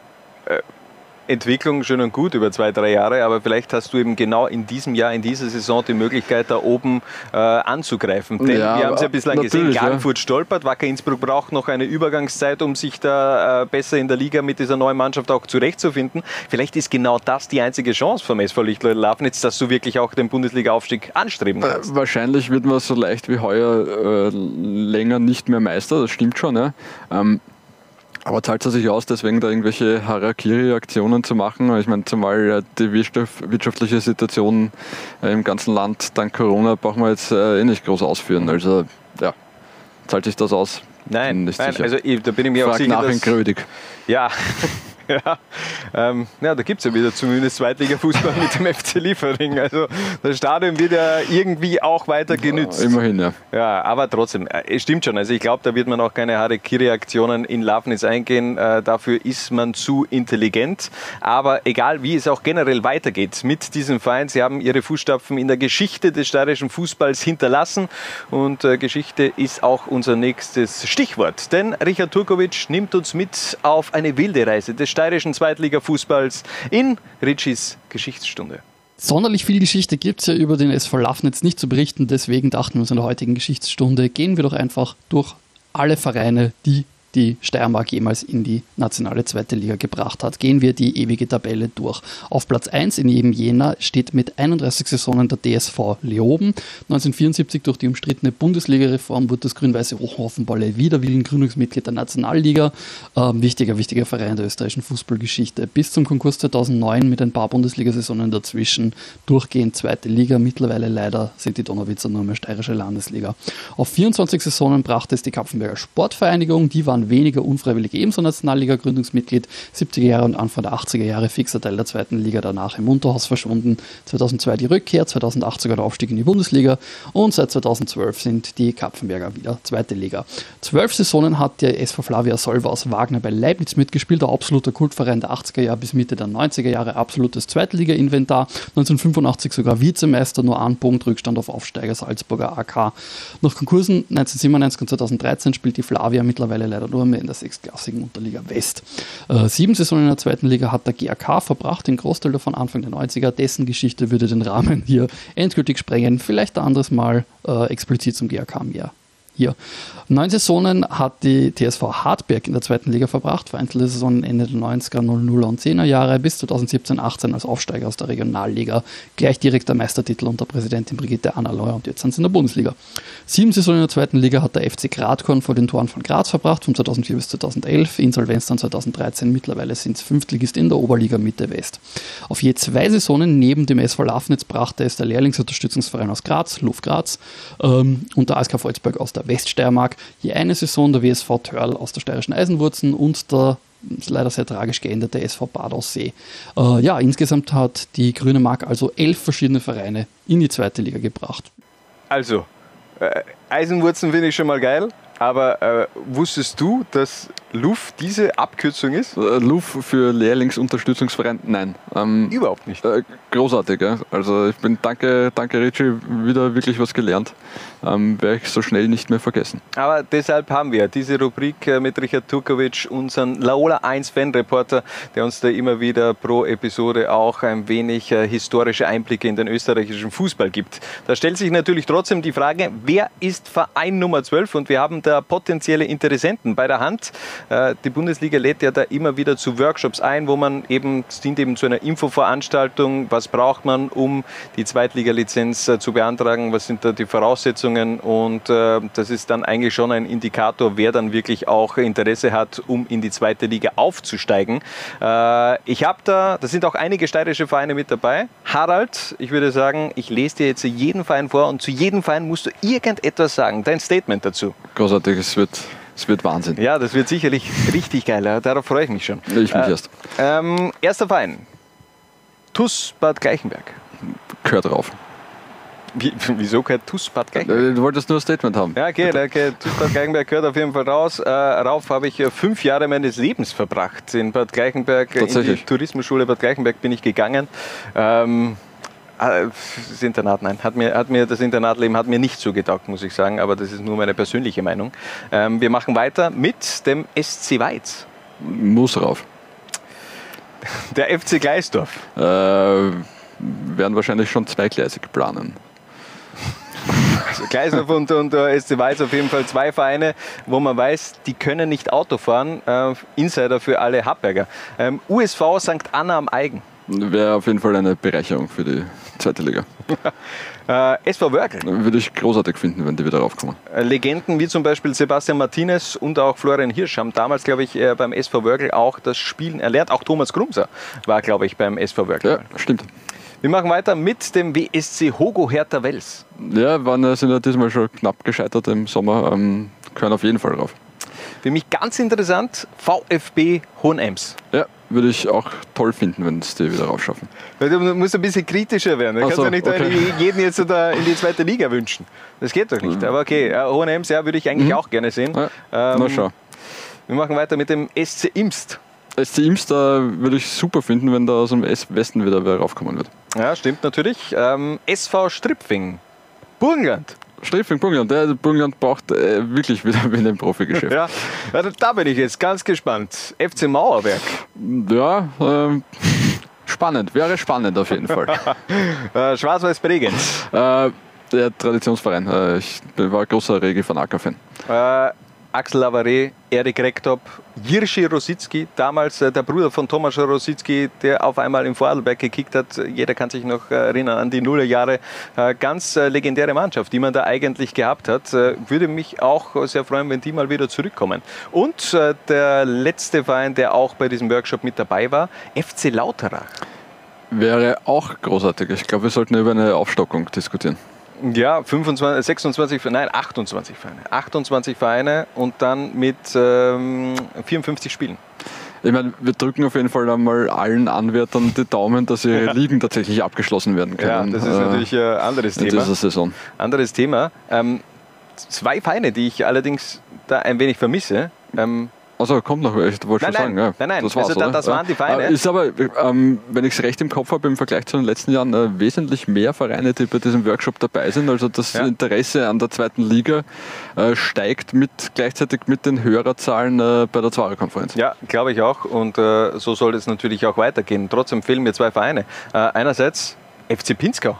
Entwicklung schön und gut über zwei, drei Jahre, aber vielleicht hast du eben genau in diesem Jahr, in dieser Saison die Möglichkeit, da oben äh, anzugreifen. Denn ja, wir haben es ja bislang gesehen, Klagenfurt ja. stolpert, Wacker Innsbruck braucht noch eine Übergangszeit, um sich da äh, besser in der Liga mit dieser neuen Mannschaft auch zurechtzufinden. Vielleicht ist genau das die einzige Chance vom SV Lichtleut Lafnitz, dass du wirklich auch den Bundesliga-Aufstieg anstreben kannst.
Äh, wahrscheinlich wird man so leicht wie heuer äh, länger nicht mehr Meister, das stimmt schon. Ja? Ähm, aber zahlt es sich aus, deswegen da irgendwelche Harakiri-Aktionen zu machen? Ich meine, zumal die wirtschaftliche Situation äh, im ganzen Land dank Corona brauchen wir jetzt äh, eh nicht groß ausführen. Also ja, zahlt sich das aus?
Nein, nein also da bin ich mir
Frag
auch sicher,
nach in Krödig.
Ja, ja, ähm, ja, da gibt es ja wieder zumindest Zweitliga-Fußball mit dem FC Liefering. Also das Stadion wird ja irgendwie auch weiter genützt.
Ja, immerhin, ja.
Ja, aber trotzdem, äh, es stimmt schon. Also ich glaube, da wird man auch keine Harakiri-Aktionen in Lafnitz eingehen. Äh, dafür ist man zu intelligent. Aber egal, wie es auch generell weitergeht mit diesem Verein, sie haben ihre Fußstapfen in der Geschichte des steirischen Fußballs hinterlassen. Und äh, Geschichte ist auch unser nächstes Stichwort. Denn Richard Turkovic nimmt uns mit auf eine wilde Reise des steirischen Zweitliga-Fußballs in Ritschis Geschichtsstunde.
Sonderlich viel Geschichte gibt es ja über den SV Lafnitz nicht zu berichten, deswegen dachten wir uns in der heutigen Geschichtsstunde, gehen wir doch einfach durch alle Vereine, die die Steiermark jemals in die nationale zweite Liga gebracht hat. Gehen wir die ewige Tabelle durch. Auf Platz 1 in jedem Jänner steht mit 31 Saisonen der DSV Leoben. 1974 durch die umstrittene Bundesliga-Reform wurde das grün-weiße Hochhoffenballe wieder Gründungsmitglied der Nationalliga. Ähm, wichtiger, wichtiger Verein der österreichischen Fußballgeschichte. Bis zum Konkurs 2009 mit ein paar Bundesliga-Saisonen dazwischen durchgehend zweite Liga. Mittlerweile leider sind die Donauwitzer nur mehr steirische Landesliga. Auf 24 Saisonen brachte es die Kapfenberger Sportvereinigung. Die waren weniger unfreiwillig ebenso Nationalliga-Gründungsmitglied. 70er Jahre und Anfang der 80er Jahre fixer Teil der zweiten Liga, danach im Unterhaus verschwunden. 2002 die Rückkehr, 2008 sogar der Aufstieg in die Bundesliga und seit 2012 sind die Kapfenberger wieder zweite Liga. Zwölf Saisonen hat der SV Flavia Solva aus Wagner bei Leibniz mitgespielt, der absoluter Kultverein der 80er Jahre bis Mitte der 90er Jahre, absolutes Zweitliga-Inventar. 1985 sogar Vizemeister, nur ein Punkt Rückstand auf Aufsteiger Salzburger AK. Nach Konkursen 1997 und 2013 spielt die Flavia mittlerweile leider nur mehr in der sechstklassigen Unterliga West. Äh, sieben Saisonen in der zweiten Liga hat der GAK verbracht, den Großteil davon Anfang der 90er. Dessen Geschichte würde den Rahmen hier endgültig sprengen. Vielleicht ein anderes Mal äh, explizit zum GAK mehr hier. Neun Saisonen hat die TSV Hartberg in der zweiten Liga verbracht, vereinzelte Saison Ende der 90er, 00er und 10er Jahre bis 2017-18 als Aufsteiger aus der Regionalliga, gleich direkter Meistertitel unter Präsidentin Brigitte Annaleuer und jetzt sind sie in der Bundesliga. Sieben Saisonen in der zweiten Liga hat der FC Gradkorn vor den Toren von Graz verbracht, von 2004 bis 2011, Insolvenz dann 2013, mittlerweile sind es Fünftligist in der Oberliga Mitte West. Auf je zwei Saisonen neben dem SV Lafnitz brachte es der Lehrlingsunterstützungsverein aus Graz, Luf Graz, ähm, und der ASK Volzberg aus der Weststeiermark, je eine Saison der WSV Törl aus der steirischen Eisenwurzen und der leider sehr tragisch geänderte SV Bad Aussee. Äh, ja, insgesamt hat die Grüne Mark also elf verschiedene Vereine in die zweite Liga gebracht.
Also, äh, Eisenwurzen finde ich schon mal geil. Aber äh, wusstest du, dass LUF diese Abkürzung ist?
Äh, LUF für Lehrlingsunterstützungsverein? Nein.
Ähm, Überhaupt nicht.
Äh, großartig, ja. Also ich bin, danke, danke Richie, wieder wirklich was gelernt. Ähm, Werde ich so schnell nicht mehr vergessen.
Aber deshalb haben wir diese Rubrik äh, mit Richard Turkovic, unseren Laola 1 Fan-Reporter, der uns da immer wieder pro Episode auch ein wenig äh, historische Einblicke in den österreichischen Fußball gibt. Da stellt sich natürlich trotzdem die Frage, wer ist Verein Nummer 12? Und wir haben da potenzielle Interessenten bei der Hand. Äh, die Bundesliga lädt ja da immer wieder zu Workshops ein, wo man eben, es dient eben zu einer Infoveranstaltung, was braucht man, um die Zweitliga-Lizenz äh, zu beantragen, was sind da die Voraussetzungen und äh, das ist dann eigentlich schon ein Indikator, wer dann wirklich auch Interesse hat, um in die zweite Liga aufzusteigen. ich habe da, da sind auch einige steirische Vereine mit dabei. Harald, ich würde sagen, ich lese dir jetzt jeden Verein vor und zu jedem Verein musst du irgendetwas sagen, dein Statement dazu.
Großartig, es wird es wird Wahnsinn.
Ja, das wird sicherlich richtig geil. Darauf freue ich mich schon.
Ich mich äh, erst.
Ähm, erster Verein. TUS Bad Gleichenberg.
Gehört drauf.
Wie, wieso gehört TUS Bad Gleichenberg?
Du wolltest nur ein Statement haben.
Ja, okay, okay. TUS Bad Gleichenberg gehört auf jeden Fall raus. Äh, rauf habe ich fünf Jahre meines Lebens verbracht. In Bad Gleichenberg, in die Tourismusschule Bad Gleichenberg bin ich gegangen. Ähm, das Internat, nein, hat mir, hat mir, das Internatleben hat mir nicht zugetaugt, muss ich sagen, aber das ist nur meine persönliche Meinung. Ähm, wir machen weiter mit dem SC Weiz.
Muss rauf.
Der FC Gleisdorf.
Äh, werden wahrscheinlich schon zweigleisig planen.
Also Gleisdorf und, und äh, SC Weiz auf jeden Fall zwei Vereine, wo man weiß, die können nicht Auto fahren. Äh, Insider für alle Habberger. Ähm, USV St. Anna am Eigen.
Wäre auf jeden Fall eine Bereicherung für die zweite Liga.
äh, SV Wörgl.
Würde ich großartig finden, wenn die wieder raufkommen.
Äh, Legenden wie zum Beispiel Sebastian Martinez und auch Florian Hirsch haben damals, glaube ich, äh, beim SV Wörgl auch das Spielen erlernt. Auch Thomas Grumser war, glaube ich, beim SV Wörgl.
Ja, stimmt.
Wir machen weiter mit dem WSC Hogo Hertha Wels.
Ja, waren, sind ja diesmal schon knapp gescheitert im Sommer. Ähm, können auf jeden Fall rauf.
Für mich ganz interessant, VfB Hohenems.
Ja, würde ich auch toll finden, wenn es die wieder raufschaffen.
Du musst ein bisschen kritischer werden. Du kannst so, ja nicht okay. jeden jetzt in die zweite Liga wünschen. Das geht doch nicht. Mhm. Aber okay, Hohenems ja, würde ich eigentlich mhm. auch gerne sehen. Ja,
ähm, na schau.
Wir machen weiter mit dem SC Imst.
SC Imst da würde ich super finden, wenn da aus dem Westen wieder wer raufkommen wird.
Ja, stimmt natürlich. Ähm, SV Stripfing. Burgenland.
Strifing Burgenland, der Burgenland braucht äh, wirklich wieder in dem Profigeschäft.
ja, da bin ich jetzt ganz gespannt. FC Mauerwerk.
Ja, äh, spannend, wäre spannend auf jeden Fall.
äh, Schwarz-Weiß Bregenz.
Äh, der Traditionsverein. Äh, ich war großer Regi von Acker-Fan.
Äh, Axel Lavare, Erik Rektop, Jirschi Rositzky, damals äh, der Bruder von Thomas Rositzky, der auf einmal im Vorarlberg gekickt hat. Jeder kann sich noch erinnern an die Nullerjahre. Äh, ganz äh, legendäre Mannschaft, die man da eigentlich gehabt hat. Äh, würde mich auch sehr freuen, wenn die mal wieder zurückkommen. Und äh, der letzte Verein, der auch bei diesem Workshop mit dabei war, FC Lauterach.
Wäre auch großartig. Ich glaube, wir sollten über eine Aufstockung diskutieren.
Ja, 25, 26, nein, 28 Vereine. 28 Vereine und dann mit ähm, 54 Spielen.
Ich meine, wir drücken auf jeden Fall einmal allen Anwärtern die Daumen, dass ihre Ligen tatsächlich abgeschlossen werden können.
Ja, das ist natürlich ein äh, anderes
in
Thema.
dieser Saison.
Anderes Thema. Ähm, zwei Vereine, die ich allerdings da ein wenig vermisse. Ähm,
also kommt noch, ich wollte
schon
sagen.
Ja, nein, nein, das, war's, also, da, das waren die Vereine.
Ist aber, ähm, wenn ich es recht im Kopf habe, im Vergleich zu den letzten Jahren äh, wesentlich mehr Vereine, die bei diesem Workshop dabei sind. Also das ja. Interesse an der zweiten Liga äh, steigt mit, gleichzeitig mit den Hörerzahlen äh, bei der Zwarer-Konferenz.
Ja, glaube ich auch. Und äh, so soll es natürlich auch weitergehen. Trotzdem fehlen mir zwei Vereine. Äh, einerseits FC Pinzgau.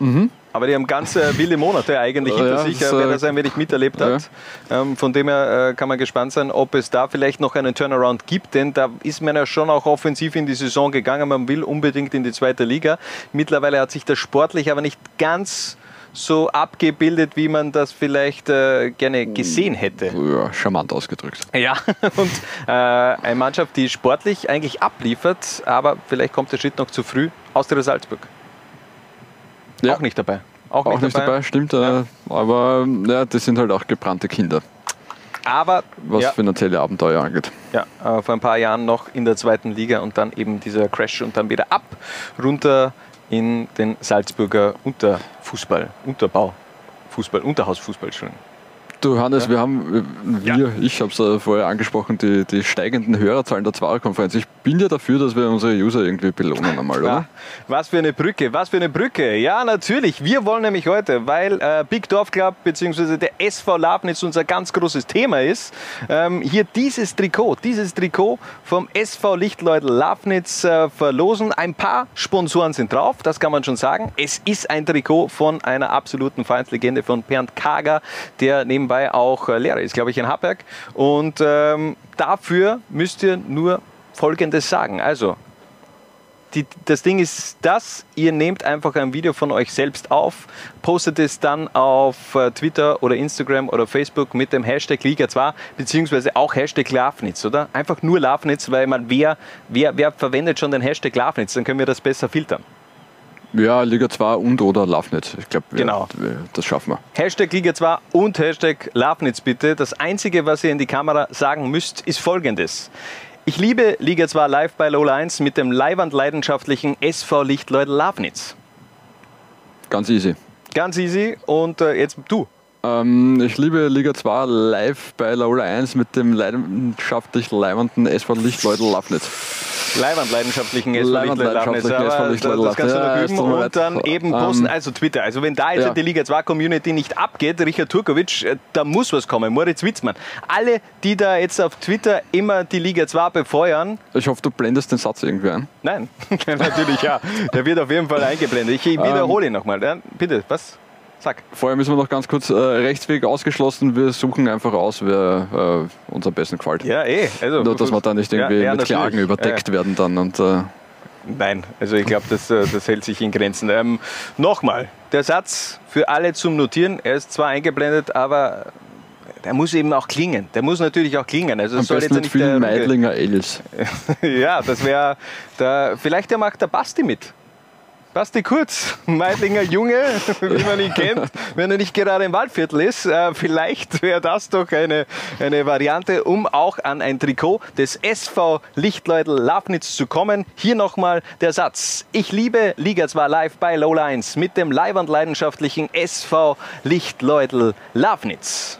Mhm.
Aber die haben ganz äh, wilde Monate eigentlich hinter
Ja,
sich, äh,
so-
wer das ein wenig miterlebt hat. Ähm, von dem her äh, kann man gespannt sein, ob es da vielleicht noch einen Turnaround gibt, denn da ist man ja schon auch offensiv in die Saison gegangen. Man will unbedingt in die zweite Liga. Mittlerweile hat sich das sportlich aber nicht ganz so abgebildet, wie man das vielleicht äh, gerne gesehen hätte.
Ja, charmant ausgedrückt.
Ja, und äh, eine Mannschaft, die sportlich eigentlich abliefert, aber vielleicht kommt der Schritt noch zu früh. Austria Salzburg.
Ja.
Auch nicht dabei. Auch,
Auch nicht dabei, stimmt. Äh, aber ja, das sind halt auch gebrannte Kinder,
Aber
was
ja,
finanzielle Abenteuer angeht.
ja, äh, vor ein paar Jahren noch in der zweiten Liga und dann eben dieser Crash und dann wieder ab, runter in den Salzburger Unterfußball, Unterbau, Fußball, Unterhausfußball, Entschuldigung.
Du Hannes, wir haben, äh, wir, ich habe es äh, vorher angesprochen, die, die steigenden Hörerzahlen der Zwarer-Konferenz. Ich bin ja dafür, dass wir unsere User irgendwie belohnen einmal, oder?
was für eine Brücke, was für eine Brücke. Ja, natürlich. Wir wollen nämlich heute, weil äh, Big Dorf Club bzw. der SV Labnitz unser ganz großes Thema ist, ähm, hier dieses Trikot, dieses Trikot vom SV Lichtleudel Labnitz äh, verlosen. Ein paar Sponsoren sind drauf, das kann man schon sagen. Es ist ein Trikot von einer absoluten Vereinslegende von Bernd Kager, der nebenbei auch äh, Lehrer ist, glaube ich, in Hartberg. Und ähm, dafür müsst ihr nur Folgendes sagen. Also, die, das Ding ist das, ihr nehmt einfach ein Video von euch selbst auf, postet es dann auf äh, Twitter oder Instagram oder Facebook mit dem Hashtag Liga2, beziehungsweise auch Hashtag Lafnitz, oder? Einfach nur Lafnitz, weil man, wer, wer, wer verwendet schon den Hashtag Lafnitz, dann können wir das besser filtern.
Ja, Liga 2 und oder Lafnet. Ich glaube,
Genau.
das schaffen wir.
Hashtag Liga2 und Hashtag Lafnitz bitte. Das Einzige, was ihr in die Kamera sagen müsst, ist folgendes. Ich liebe Liga 2 live bei Lola 1 mit dem leiwand leidenschaftlichen SV Lichtleudel Lafnitz.
Ganz easy.
Ganz easy und äh, jetzt du.
Ähm, ich liebe Liga 2 live bei Laola 1 mit dem leidenschaftlich leibenden SV Lichtleudel Lafnitz.
Leiwand leidenschaftlichen SV
Leibwand
Lichtleudel Lafnitz. das, kannst du noch.
Ja,
üben
mir
und dann eben
Ähm,
posten. Also Twitter. Also wenn da jetzt
ja.
die Liga 2 Community nicht abgeht, Richard Turkovic, äh, da muss was kommen. Moritz Witzmann. Alle, die da jetzt auf Twitter immer die Liga 2 befeuern,
Ich hoffe, du blendest den Satz irgendwie ein.
Nein, natürlich ja. Der wird auf jeden Fall eingeblendet. Ich wiederhole ihn nochmal. Ja, bitte, was? Sag.
Vorher müssen wir noch ganz kurz äh, Rechtsweg ausgeschlossen. Wir suchen einfach aus, wer äh, uns am besten gefällt.
Ja, eh. Also,
Nur, dass wir da nicht irgendwie
Ja, ja,
mit Klagen
natürlich.
überdeckt werden dann. Und, äh,
Nein, also ich glaube, das, äh, das hält sich in Grenzen. Ähm, Nochmal, der Satz für alle zum Notieren. Er ist zwar eingeblendet, aber der muss eben auch klingen. Der muss natürlich auch klingen. Also
am
soll
besten
jetzt
mit
nicht
vielen
der,
Meidlinger Els.
Ja, das wäre. Vielleicht der macht der Basti mit. Basti Kurz, Meidlinger Junge, wie man ihn kennt, wenn er nicht gerade im Waldviertel ist. Äh, vielleicht wäre das doch eine, eine Variante, um auch an ein Trikot des SV Lichtleudel Lafnitz zu kommen. Hier nochmal der Satz. Ich liebe Liga 2 live bei Lowlines mit dem leiwand leidenschaftlichen SV Lichtleudel Lafnitz.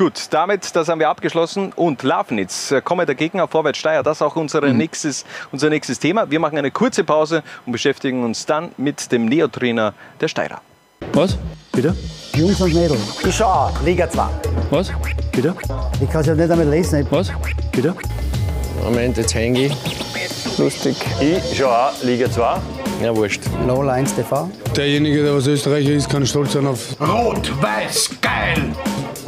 Gut, damit, das haben wir abgeschlossen. Und Lafnitz, äh, komme der Gegner vorwärts Steyr, das ist auch unser, nächstes, unser nächstes Thema. Wir machen eine kurze Pause und beschäftigen uns dann mit dem Neotrainer der Steirer.
Was?
Bitte?
Jungs und Mädels. Ich schau Liga 2.
Was?
Bitte?
Ich kann es ja nicht einmal lesen.
Was?
Bitte?
Moment, jetzt hänge ich. Lustig.
Ich schaue auch Liga 2.
Ja, wurscht.
Lola 1 TV.
Derjenige, der was Österreicher ist, kann stolz sein auf,
Rot-Weiß, geil!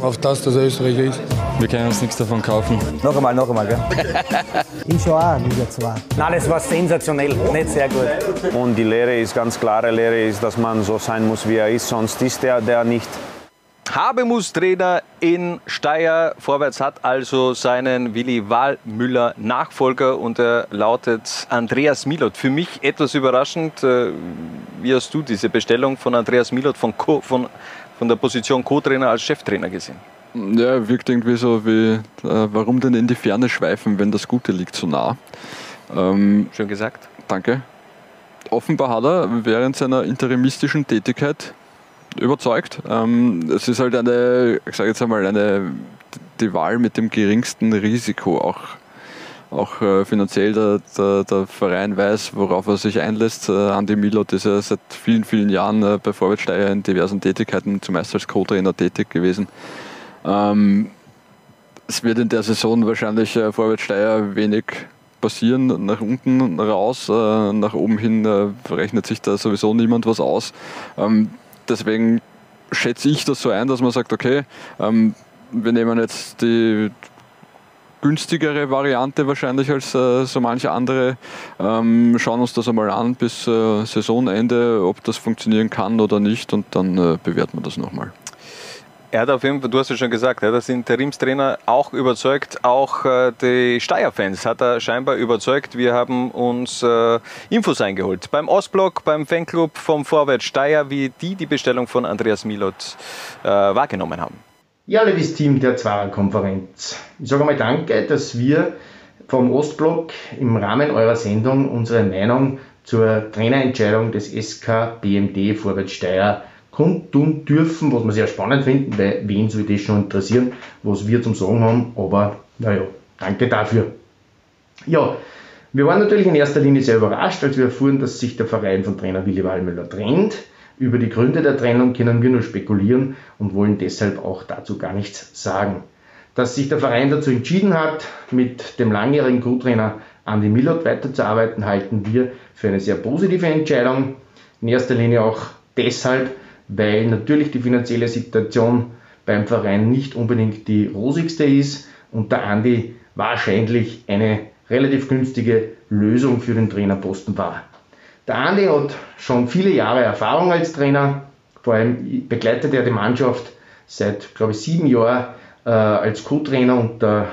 Auf das, dass er Österreicher ist.
Wir können uns nichts davon kaufen.
Noch einmal, noch einmal, gell? ich schau auch Liga 2.
Nein, das war sensationell, nicht sehr gut.
Und die Lehre ist ganz klare Lehre, ist, dass man so sein muss, wie er ist. Sonst ist der, der nicht.
Habemus-Trainer in Steyr. Vorwärts hat also seinen Willi Wahlmüller Nachfolger und er lautet Andreas Milot. Für mich etwas überraschend. äh, Wie hast du diese Bestellung von Andreas Milot von, Co, von, von der Position Co-Trainer als Cheftrainer gesehen?
Ja, wirkt irgendwie so wie, äh, warum denn in die Ferne schweifen, wenn das Gute liegt so nah? Ähm,
Schön gesagt.
danke. Offenbar hat er während seiner interimistischen Tätigkeit überzeugt. Ähm, es ist halt eine, ich sage jetzt einmal, eine, die Wahl mit dem geringsten Risiko. Auch, auch äh, finanziell der, der, der Verein weiß, worauf er sich einlässt. Äh, Andi Milot ist ja seit vielen, vielen Jahren äh, bei Vorwärtssteier in diversen Tätigkeiten, zumeist als Co-Trainer tätig gewesen. Ähm, es wird in der Saison wahrscheinlich äh, Vorwärtssteier wenig passieren, nach unten raus, nach oben hin rechnet sich da sowieso niemand was aus. Ähm, deswegen schätze ich das so ein, dass man sagt, okay, ähm, wir nehmen jetzt die günstigere Variante wahrscheinlich als äh, so manche andere. Ähm, schauen uns das einmal an bis äh, Saisonende, ob das funktionieren kann oder nicht und dann äh, bewerten wir das nochmal.
Er hat auf jeden Fall, du hast es schon gesagt, ja, das Interimstrainer auch überzeugt, auch äh, die Steyr-Fans hat er scheinbar überzeugt. Wir haben uns äh, Infos eingeholt beim Ostblock, beim Fanclub vom Vorwärts Steyr, wie die die Bestellung von Andreas Milot äh, wahrgenommen haben.
Ja, liebes Team der Zwarer-Konferenz. Ich sage einmal Danke, dass wir vom Ostblock im Rahmen eurer Sendung unsere Meinung zur Trainerentscheidung des SK BMD Vorwärts Steyr kundtun dürfen, was wir sehr spannend finden, weil wen soll das schon interessieren, was wir zum Sagen haben, aber naja, danke dafür. Ja, wir waren natürlich in erster Linie sehr überrascht, als wir erfuhren, dass sich der Verein von Trainer Willi Wallmüller trennt. Über die Gründe der Trennung können wir nur spekulieren und wollen deshalb auch dazu gar nichts sagen. Dass sich der Verein dazu entschieden hat, mit dem langjährigen Co-Trainer Andi Millot weiterzuarbeiten, halten wir für eine sehr positive Entscheidung. In erster Linie auch deshalb, weil natürlich die finanzielle Situation beim Verein nicht unbedingt die rosigste ist und der Andi wahrscheinlich eine relativ günstige Lösung für den Trainerposten war. Der Andi hat schon viele Jahre Erfahrung als Trainer. Vor allem begleitet er die Mannschaft seit, glaube ich, sieben Jahren äh, als Co-Trainer unter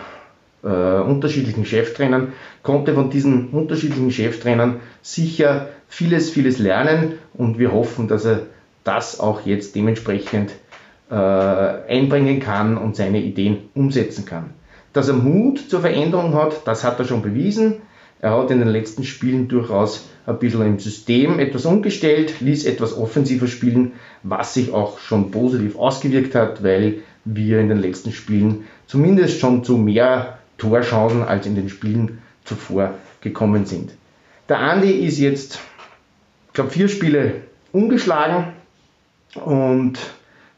äh, unterschiedlichen Cheftrainern, konnte von diesen unterschiedlichen Cheftrainern sicher vieles, vieles lernen und wir hoffen, dass er das auch jetzt dementsprechend äh, einbringen kann und seine Ideen umsetzen kann. Dass er Mut zur Veränderung hat, das hat er schon bewiesen. Er hat in den letzten Spielen durchaus ein bisschen im System etwas umgestellt, ließ etwas offensiver spielen, was sich auch schon positiv ausgewirkt hat, weil wir in den letzten Spielen zumindest schon zu mehr Torchancen als in den Spielen zuvor gekommen sind. Der Andi ist jetzt, ich glaube, vier Spiele ungeschlagen und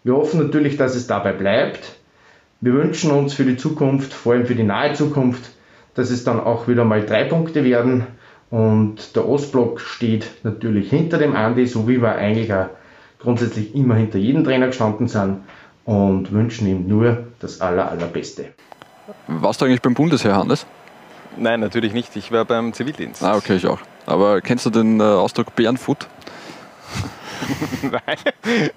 wir hoffen natürlich, dass es dabei bleibt. Wir wünschen uns für die Zukunft, vor allem für die nahe Zukunft, dass es dann auch wieder mal drei Punkte werden und der Ostblock steht natürlich hinter dem Andi, so wie wir eigentlich auch grundsätzlich immer hinter jedem Trainer gestanden sind und wünschen ihm nur das aller, allerbeste.
Warst du eigentlich beim Bundesheer, Hannes?
Nein, natürlich nicht. Ich war beim Zivildienst.
Ah, okay, ich auch. Aber kennst du den äh, Ausdruck Bärenfoot?
Nein.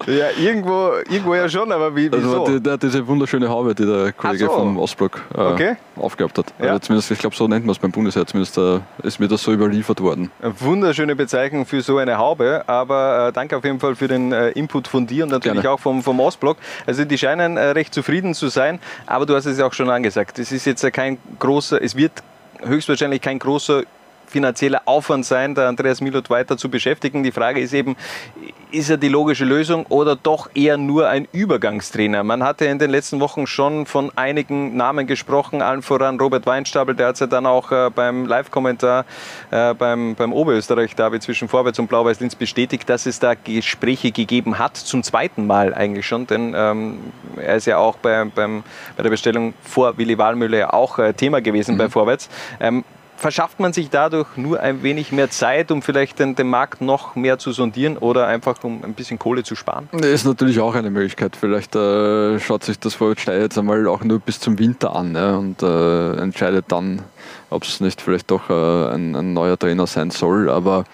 Ja, irgendwo, irgendwo ja schon, aber wie, wieso?
Also der, diese wunderschöne Haube, die der Kollege so. vom Ostblock äh, okay. aufgehabt hat. Ja. Also zumindest, ich glaube, so nennt man es beim Bundesheer. Zumindest äh, ist mir das so überliefert worden.
Eine wunderschöne Bezeichnung für so eine Haube, aber äh, danke auf jeden Fall für den äh, Input von dir und natürlich Gerne. auch vom, vom Ostblock. Also die scheinen äh, recht zufrieden zu sein, aber du hast es ja auch schon angesagt. Es ist jetzt kein großer, es wird höchstwahrscheinlich kein großer finanzieller Aufwand sein, der Andreas Milot weiter zu beschäftigen. Die Frage ist eben, ist er die logische Lösung oder doch eher nur ein Übergangstrainer? Man hatte in den letzten Wochen schon von einigen Namen gesprochen, allen voran Robert Weinstabel, der hat es ja dann auch äh, beim Live-Kommentar äh, beim, beim Oberösterreich-Derby zwischen Vorwärts und Blau-Weiß-Linz bestätigt, dass es da Gespräche gegeben hat, zum zweiten Mal eigentlich schon, denn ähm, er ist ja auch bei, beim, bei der Bestellung vor Willi Wahlmüller ja auch äh, Thema gewesen mhm. bei Vorwärts. Ähm, verschafft man sich dadurch nur ein wenig mehr Zeit, um vielleicht den, den, Markt noch mehr zu sondieren oder einfach um ein bisschen Kohle zu sparen?
Das ist natürlich auch eine Möglichkeit. Vielleicht äh, schaut sich das Vorwärtssteier jetzt einmal auch nur bis zum Winter an ne, und äh, entscheidet dann, ob es nicht vielleicht doch äh, ein, ein, neuer Trainer sein soll. Aber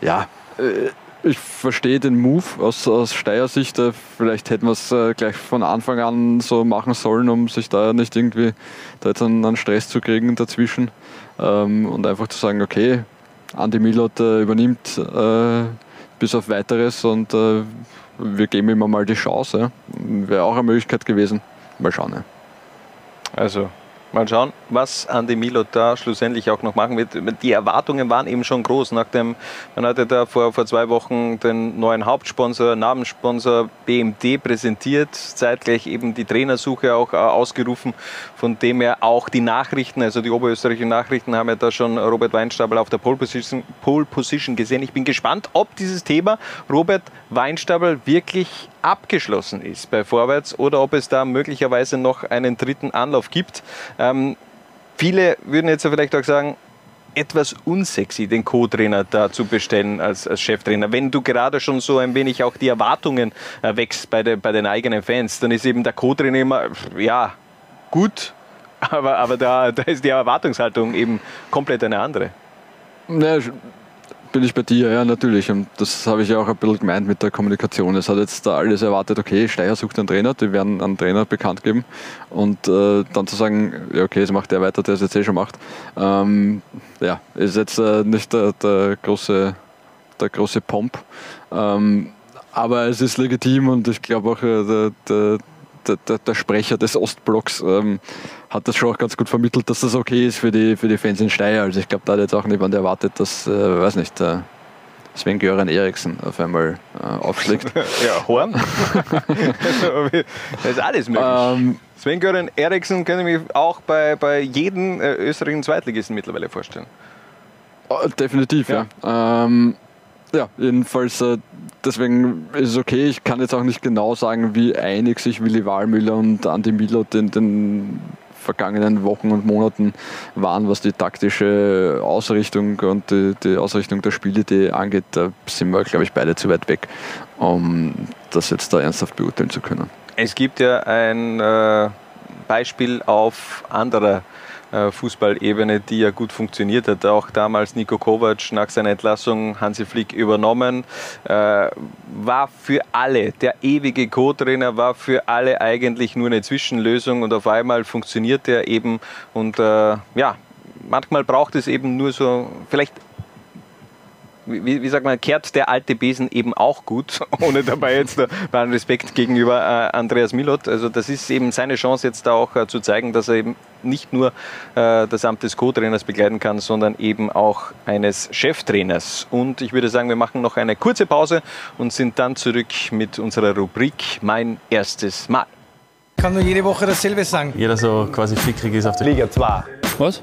ja, äh, ich verstehe den Move aus, aus Steyr-Sicht. Äh, vielleicht hätten wir es äh, gleich von Anfang an so machen sollen, um sich da nicht irgendwie da jetzt einen, einen Stress zu kriegen dazwischen. Ähm, und einfach zu sagen, okay, Andi Milot äh, übernimmt äh, bis auf weiteres und äh, wir geben ihm mal die Chance. Wäre auch eine Möglichkeit gewesen. Mal schauen. Ja.
Also Mal schauen, was Andi Milot da schlussendlich auch noch machen wird. Die Erwartungen waren eben schon groß. Nachdem man hatte da vor, vor zwei Wochen den neuen Hauptsponsor, Namenssponsor BMD präsentiert, zeitgleich eben die Trainersuche auch äh, ausgerufen, von dem er auch die Nachrichten, also die oberösterreichischen Nachrichten haben ja da schon Robert Weinstabel auf der Pole Position, Pole Position gesehen. Ich bin gespannt, ob dieses Thema Robert Weinstabel wirklich abgeschlossen ist bei Vorwärts oder ob es da möglicherweise noch einen dritten Anlauf gibt. Ähm, viele würden jetzt vielleicht auch sagen, etwas unsexy, den Co-Trainer da zu bestellen als, als Cheftrainer. Wenn du gerade schon so ein wenig auch die Erwartungen wächst bei, de, bei den eigenen Fans, dann ist eben der Co-Trainer immer, ja, gut, aber, aber da, da ist die Erwartungshaltung eben komplett eine andere.
Ja, bin ich bei dir, ja, natürlich. Und das habe ich ja auch ein bisschen gemeint mit der Kommunikation. Es hat jetzt da alles erwartet, okay, Steier sucht einen Trainer, die werden einen Trainer bekannt geben. Und äh, dann zu sagen, ja, okay, es macht der weiter, der es jetzt eh schon macht. Ähm, ja, ist jetzt äh, nicht der, der, große, der große Pomp. Ähm, aber es ist legitim und ich glaube auch, äh, der, der der, der, Sprecher des Ostblocks ähm, hat das schon auch ganz gut vermittelt, dass das okay ist für die, für die Fans in Steyr. Also ich glaube, da hat jetzt auch niemand erwartet, dass, äh, weiß nicht, äh, Sven-Göran Eriksen auf einmal äh, aufschlägt.
ja, Horn. das ist alles möglich. Ähm, Sven-Göran Eriksen kann ich mich auch bei, bei jedem äh, österreichischen Zweitligisten mittlerweile vorstellen.
Oh, definitiv, ja. ja. Ähm, ja, jedenfalls, äh, deswegen ist es okay. Ich kann jetzt auch nicht genau sagen, wie einig sich Willi Wahlmüller und Andi Milot in den vergangenen Wochen und Monaten waren, was die taktische Ausrichtung und die, die Ausrichtung der Spielidee angeht. Da sind wir, glaube ich, beide zu weit weg, um das jetzt da ernsthaft beurteilen zu können.
Es gibt ja ein äh, Beispiel auf anderer Fußballebene, die ja gut funktioniert hat. Auch damals Nico Kovac nach seiner Entlassung Hansi Flick übernommen. Äh, war für alle, der ewige Co-Trainer war für alle eigentlich nur eine Zwischenlösung und auf einmal funktioniert er eben und äh, ja, manchmal braucht es eben nur so vielleicht wie, wie sagt man, kehrt der alte Besen eben auch gut, ohne dabei jetzt bei Respekt gegenüber äh, Andreas Milot. Also das ist eben seine Chance jetzt da auch äh, zu zeigen, dass er eben nicht nur äh, das Amt des Co-Trainers begleiten kann, sondern eben auch eines Cheftrainers. Und ich würde sagen, wir machen noch eine kurze Pause und sind dann zurück mit unserer Rubrik Mein erstes Mal.
Ich kann nur jede Woche dasselbe sagen.
Jeder so quasi fickrig ist auf der
Liga 2.
Was?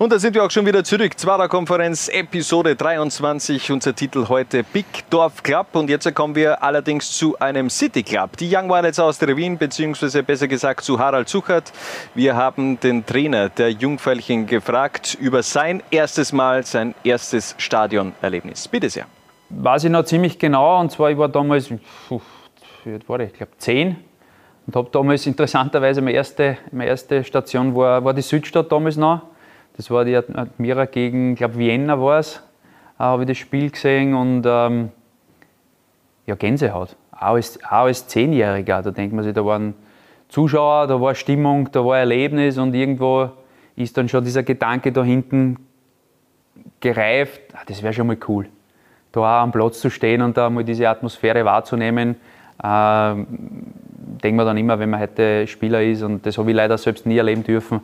Und da sind wir auch schon wieder zurück. Zwarer Konferenz, Episode 23. Unser Titel heute Big Dorf Club. Und jetzt kommen wir allerdings zu einem City Club. Die Young Violets aus der Wien, beziehungsweise besser gesagt zu Harald Zuchert. Wir haben den Trainer der Jungfeilchen gefragt über sein erstes Mal, sein erstes Stadionerlebnis. Bitte sehr.
Weiß ich noch ziemlich genau. Und zwar, ich war damals, puh, war ich, ich glaube, zehn. Und habe damals interessanterweise meine erste, meine erste Station war, war die Südstadt damals noch. Das war die Admira gegen, ich glaube Vienna war es, äh, habe ich das Spiel gesehen und ähm, ja, Gänsehaut. Auch als, als Zehnjähriger, da denkt man sich, da waren Zuschauer, da war Stimmung, da war Erlebnis und irgendwo ist dann schon dieser Gedanke da hinten gereift, ah, das wäre schon mal cool. Da auch am Platz zu stehen und da mal diese Atmosphäre wahrzunehmen, äh, denkt man dann immer, wenn man heute Spieler ist und das habe ich leider selbst nie erleben dürfen,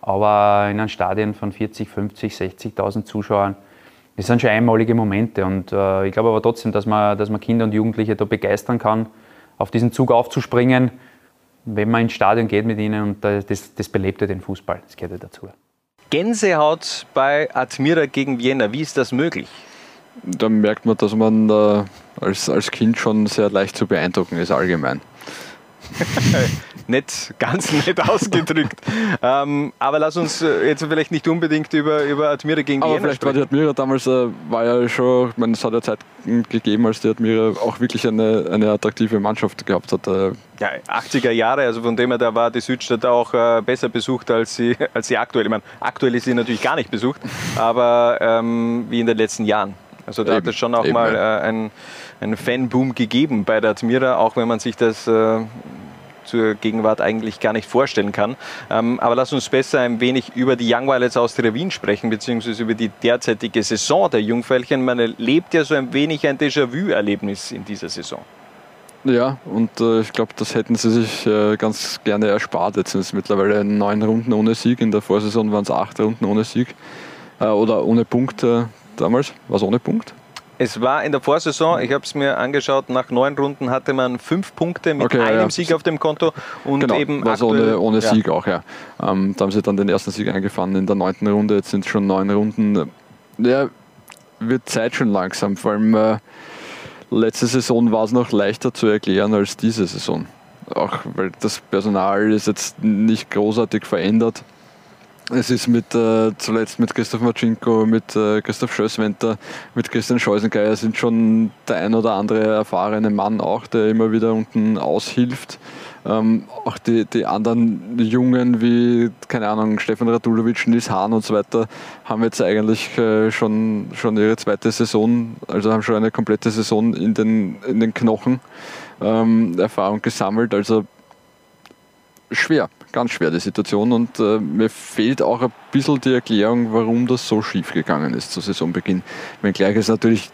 aber in einem Stadion von 40, 50, 60.000 Zuschauern, das sind schon einmalige Momente. Und äh, ich glaube aber trotzdem, dass man, dass man Kinder und Jugendliche da begeistern kann, auf diesen Zug aufzuspringen, wenn man ins Stadion geht mit ihnen. Und das, das belebt ja den Fußball, das gehört ja dazu.
Gänsehaut bei Admira gegen Vienna, wie ist das möglich?
Da merkt man, dass man äh, als, als Kind schon sehr leicht zu beeindrucken ist allgemein.
nicht ganz nett ausgedrückt. ähm, aber lass uns äh, jetzt vielleicht nicht unbedingt über, über Admira gegen
Aber
Vienna
vielleicht
sprechen.
war die Admira damals, äh, war ja schon, ich meine, es hat ja Zeit gegeben, als die Admira auch wirklich eine, eine attraktive Mannschaft gehabt hat. Äh.
Ja, 80er Jahre, also von dem her, da war die Südstadt auch äh, besser besucht als sie, als sie aktuell. Ich meine, aktuell ist sie natürlich gar nicht besucht, aber ähm, wie in den letzten Jahren. Also da
Eben,
hat es schon auch
eben,
mal
ja.
äh, einen, einen Fanboom gegeben bei der Admira, auch wenn man sich das äh, zur Gegenwart eigentlich gar nicht vorstellen kann. Ähm, aber lass uns besser ein wenig über die Young Violets aus der Wien sprechen, beziehungsweise über die derzeitige Saison der Jungfällchen. Man erlebt ja so ein wenig ein Déjà-vu-Erlebnis in dieser Saison.
Ja, und äh, ich glaube, das hätten sie sich äh, ganz gerne erspart. Jetzt sind es mittlerweile neun Runden ohne Sieg. In der Vorsaison waren es acht Runden ohne Sieg. Äh, oder ohne Punkt äh, damals. War es ohne Punkt?
Es war in der Vorsaison, ich habe es mir angeschaut, nach neun Runden hatte man fünf Punkte mit
Okay,
einem
ja.
Sieg auf dem Konto und
genau,
eben
war so
aktuell-
ohne, ohne
ja.
Sieg auch, ja. Ähm, da haben sie dann den ersten Sieg eingefahren in der neunten Runde. Jetzt sind es schon neun Runden. Ja, wird Zeit schon langsam. Vor allem äh, letzte Saison war es noch leichter zu erklären als diese Saison. Auch weil das Personal ist jetzt nicht großartig verändert. Es ist mit, äh, zuletzt mit Christoph Marcinko, mit äh, Christoph Schösswenter, mit Christian Scheusengeier sind schon der ein oder andere erfahrene Mann auch, der immer wieder unten aushilft. Ähm, auch die, die anderen Jungen wie, keine Ahnung, Stefan Radulovic, Nils Hahn und so weiter, haben jetzt eigentlich äh, schon, schon ihre zweite Saison, also haben schon eine komplette Saison in den, in den Knochen ähm, Erfahrung gesammelt. Also schwer, ganz schwer die Situation und äh, mir fehlt auch ein bisschen die Erklärung, warum das so schief gegangen ist zu Saisonbeginn. Wenngleich es natürlich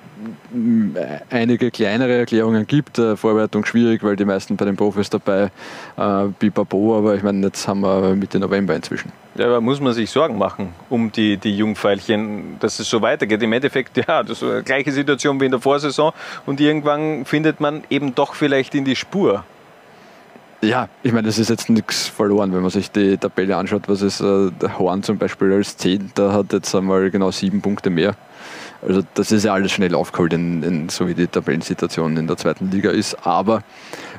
mm, einige kleinere Erklärungen gibt, äh, Vorbereitung schwierig, weil die meisten bei den Profis dabei, äh, Bipapo, aber ich meine, jetzt haben wir Mitte November inzwischen.
Ja, aber muss man sich Sorgen machen um die, die Jungfeilchen, dass es so weitergeht? Im Endeffekt, ja, das ist eine gleiche Situation wie in der Vorsaison und irgendwann findet man eben doch vielleicht in die Spur.
Ja, ich meine, es ist jetzt nichts verloren, wenn man sich die Tabelle anschaut. Was ist äh, der Horn zum Beispiel als 10, der hat jetzt einmal genau sieben Punkte mehr. Also das ist ja alles schnell aufgeholt, in, in, so wie die Tabellensituation in der zweiten Liga ist. Aber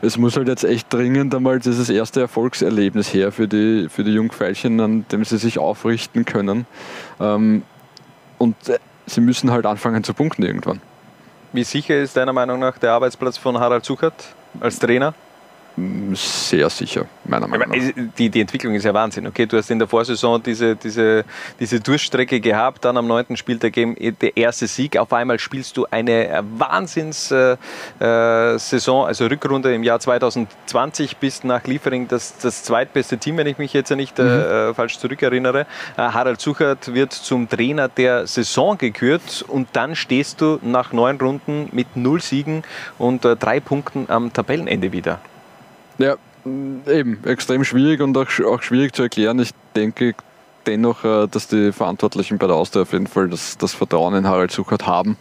es muss halt jetzt echt dringend einmal dieses erste Erfolgserlebnis her für die, für die Jungfeilchen, an dem sie sich aufrichten können. Ähm, und äh, sie müssen halt anfangen zu punkten irgendwann.
Wie sicher ist deiner Meinung nach der Arbeitsplatz von Harald Zuckert als Trainer?
Sehr sicher, meiner Meinung nach.
Die, die Entwicklung ist ja Wahnsinn. Okay, du hast in der Vorsaison diese, diese, diese Durchstrecke gehabt, dann am neunten Spieltag eben der erste Sieg. Auf einmal spielst du eine Wahnsinns-Saison, äh, Saison, also Rückrunde im Jahr 2020, bist nach Liefering das, das zweitbeste Team, wenn ich mich jetzt nicht äh, falsch zurückerinnere. Äh, Harald Suchert wird zum Trainer der Saison gekürt und dann stehst du nach neun Runden mit null Siegen und äh, drei Punkten am Tabellenende wieder.
Ja, eben, extrem schwierig und auch, auch schwierig zu erklären. Ich denke dennoch, äh, dass die Verantwortlichen bei der Austria auf jeden Fall das, das Vertrauen in Harald Suchert haben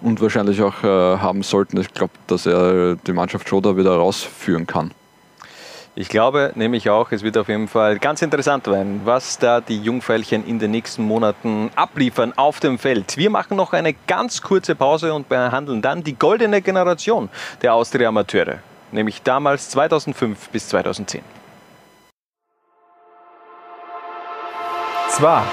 und wahrscheinlich auch äh, haben sollten. Ich glaube, dass er die Mannschaft schon da wieder rausführen kann.
Ich glaube nämlich auch, es wird auf jeden Fall ganz interessant werden, was da die Jungfeilchen in den nächsten Monaten abliefern auf dem Feld. Wir machen noch eine ganz kurze Pause und behandeln dann die goldene Generation der Austria-Amateure, nämlich damals 2005 bis 2010. Zwar.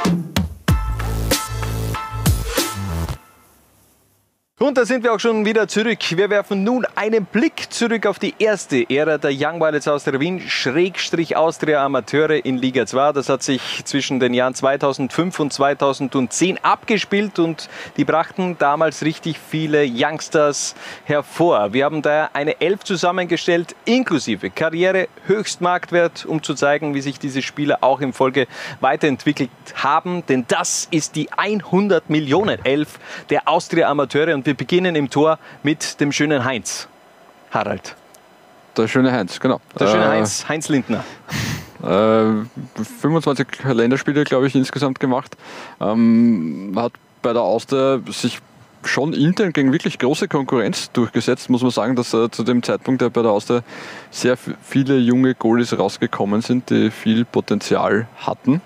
Und da sind wir auch schon wieder zurück. Wir werfen nun einen Blick zurück auf die erste Ära der Young Violets Austria Wien, Schrägstrich Austria Amateure in Liga 2. Das hat sich zwischen den Jahren 2005 und 2010 abgespielt und die brachten damals richtig viele Youngsters hervor. Wir haben da eine Elf zusammengestellt, inklusive Karriere, Höchstmarktwert, um zu zeigen, wie sich diese Spieler auch im Folge weiterentwickelt haben. Denn das ist die 100 Millionen Elf der Austria Amateure und wir beginnen im Tor mit dem schönen Heinz. Harald.
Der schöne Heinz, genau.
Der schöne
Äh,
Heinz, Heinz Lindner.
Äh, 25 Länderspiele, glaube ich, insgesamt gemacht. Ähm, hat bei der Austria sich schon intern gegen wirklich große Konkurrenz durchgesetzt, muss man sagen, dass äh, zu dem Zeitpunkt ja bei der Austria sehr viele junge Goalies rausgekommen sind, die viel Potenzial hatten.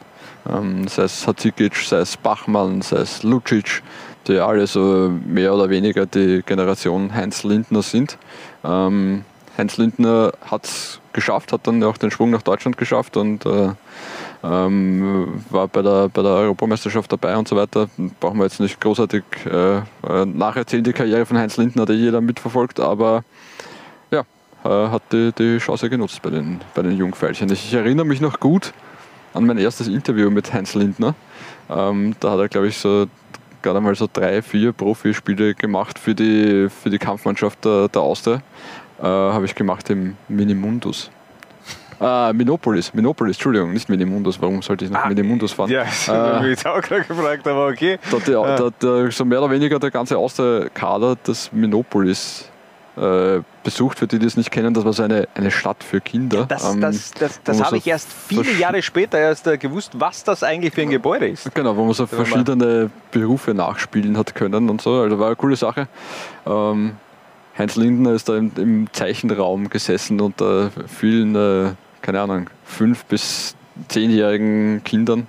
Ähm, sei es Hatzikic, sei es Bachmann, sei es Lucic, die alle so mehr oder weniger die Generation Heinz Lindner sind. Ähm, Heinz Lindner hat es geschafft, hat dann auch den Schwung nach Deutschland geschafft und äh, ähm, war bei der, bei der Europameisterschaft dabei und so weiter. Brauchen wir jetzt nicht großartig äh, äh, nacherzählen, die Karriere von Heinz Lindner, eh jeder mitverfolgt, aber ja, äh, hat die, die Chance genutzt bei den, bei den Jungfeilchen. Ich, ich erinnere mich noch gut an mein erstes Interview mit Heinz Lindner. Ähm, da hat er, glaube ich, so gerade mal so drei, vier Profispiele gemacht für die, für die Kampfmannschaft der, der Austria. Äh, Habe ich gemacht im Minimundus. Ah, Minopolis, Minopolis, Entschuldigung, nicht Minimundus. Warum sollte ich nach Minimundus fahren?
Ja, das habe ich mich auch gerade gefragt, aber okay.
Da hat die, da der, so mehr oder weniger der ganze Austria-Kader des Minopolis äh, besucht, für die, die es nicht kennen. Das war so eine, eine Stadt für Kinder.
Das,
ähm,
das, das, das habe
so
ich erst viele Jahre später erst äh, gewusst, was das eigentlich für ein Gebäude ist.
Genau, wo man so verschiedene Berufe nachspielen hat können und so. Also war eine coole Sache. Ähm, Heinz Lindner ist da im, im Zeichenraum gesessen unter vielen, äh, keine Ahnung, fünf bis zehnjährigen Kindern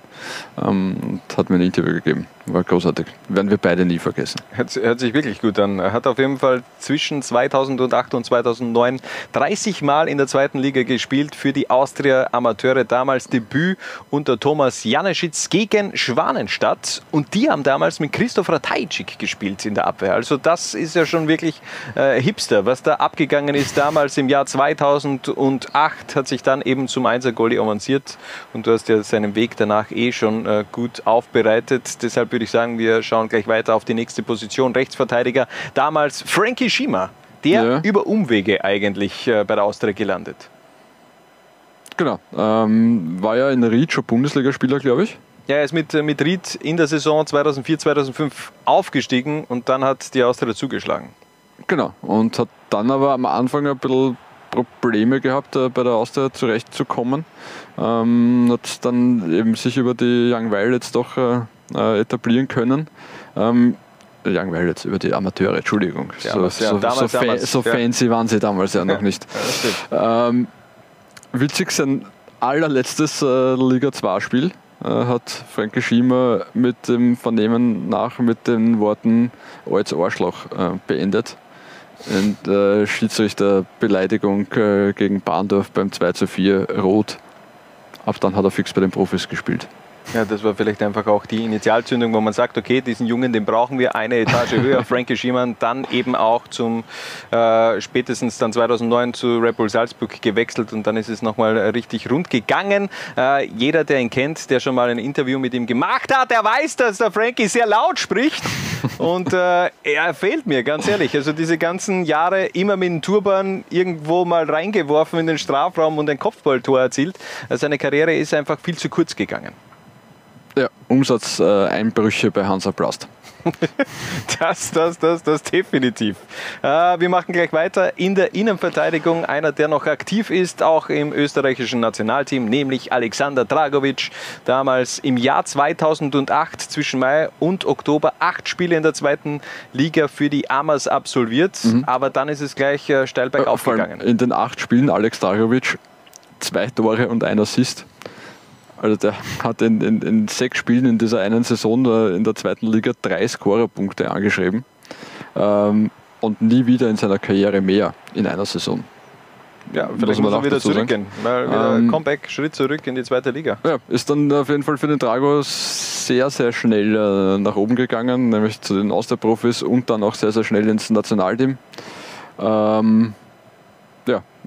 ähm, und hat mir ein Interview gegeben. War großartig. Werden wir beide nie vergessen.
Hört, hört sich wirklich gut an. Er hat auf jeden Fall zwischen 2008 und 2009 30 Mal in der zweiten Liga gespielt für die Austria Amateure. Damals Debüt unter Thomas Janeschitz gegen Schwanenstadt. Und die haben damals mit Christoph Ratajczyk gespielt in der Abwehr. Also das ist ja schon wirklich äh, Hipster. Was da abgegangen ist damals im Jahr 2008, hat sich dann eben zum Einser-Goalie avanciert. Und du hast ja seinen Weg danach eh schon äh, gut aufbereitet. Deshalb würde ich sagen, wir schauen gleich weiter auf die nächste Position. Rechtsverteidiger, damals Frankie Schima, der über Umwege eigentlich äh, bei der Austria gelandet.
Genau. Ähm, war ja in Ried schon Bundesligaspieler, glaube ich.
Ja, er ist mit, äh, mit Ried in der Saison 2004, 2005 aufgestiegen und dann hat die Austria zugeschlagen.
Genau. Und hat dann aber am Anfang ein bisschen Probleme gehabt, äh, bei der Austria zurechtzukommen. Ähm, hat dann eben sich über die Young Violets doch äh, äh, etablieren können. Ähm, Young Violets, über die Amateure, Entschuldigung.
Ja,
so,
ja,
so,
damals,
so,
damals,
so
ja.
fancy waren sie damals ja noch nicht. Ähm, witzig, sein allerletztes äh, Liga 2-Spiel äh, hat Frankie Schiemer mit dem Vernehmen nach mit den Worten als Arschloch äh, beendet. Und äh, Schiedsrichterbeleidigung äh, gegen Bahndorf beim 2 zu 4 rot. Ab dann hat er fix bei den Profis gespielt.
Ja, das war vielleicht einfach auch die Initialzündung, wo man sagt, okay, diesen Jungen, den brauchen wir eine Etage höher. Frankie Schiemann dann eben auch zum äh, spätestens dann 2009 zu Red Bull Salzburg gewechselt und dann ist es nochmal richtig rund gegangen. Äh, jeder, der ihn kennt, der schon mal ein Interview mit ihm gemacht hat, der weiß, dass der Frankie sehr laut spricht und äh, er fehlt mir, ganz ehrlich. Also diese ganzen Jahre immer mit dem Turban irgendwo mal reingeworfen in den Strafraum und ein Kopfballtor erzielt. Also seine Karriere ist einfach viel zu kurz gegangen.
Ja, Umsatzeinbrüche bei Hansa Blast.
Das, das, das, das definitiv. Äh, wir machen gleich weiter in der Innenverteidigung. Einer, der noch aktiv ist, auch im österreichischen Nationalteam, nämlich Alexander Dragovic. Damals im Jahr 2008 zwischen Mai und Oktober acht Spiele in der zweiten Liga für die Amas absolviert. Aber dann ist es gleich äh, steil bergauf
allem
gegangen.
in den acht Spielen Alex Dragovic zwei Tore und ein Assist. Also der hat in, in, in sechs Spielen in dieser einen Saison in der zweiten Liga drei Scorerpunkte angeschrieben. Ähm, und nie wieder in seiner Karriere mehr in einer Saison.
Ja, vielleicht
man
muss er
auch
wieder zurückgehen. Mal wieder
Ähm,
Comeback, Schritt zurück in die zweite Liga.
Ja, ist dann auf jeden Fall für den Drago sehr, sehr schnell äh, nach oben gegangen, nämlich zu den Austria-Profis und dann auch sehr, sehr schnell ins Nationalteam. Ähm, äh,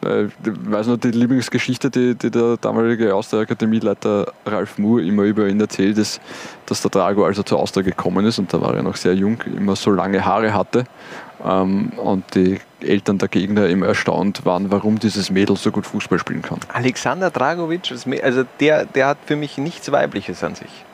ich weiß noch die Lieblingsgeschichte, die, die der damalige Austria-Akademieleiter Ralf Moore immer über ihn erzählt, ist, dass der Drago also zur Austria gekommen ist und da war er noch sehr jung, immer so lange Haare hatte ähm, und die Eltern der Gegner immer erstaunt waren, warum dieses Mädel so gut Fußball spielen kann.
Alexander Dragovic, also der, der hat für mich nichts Weibliches an sich.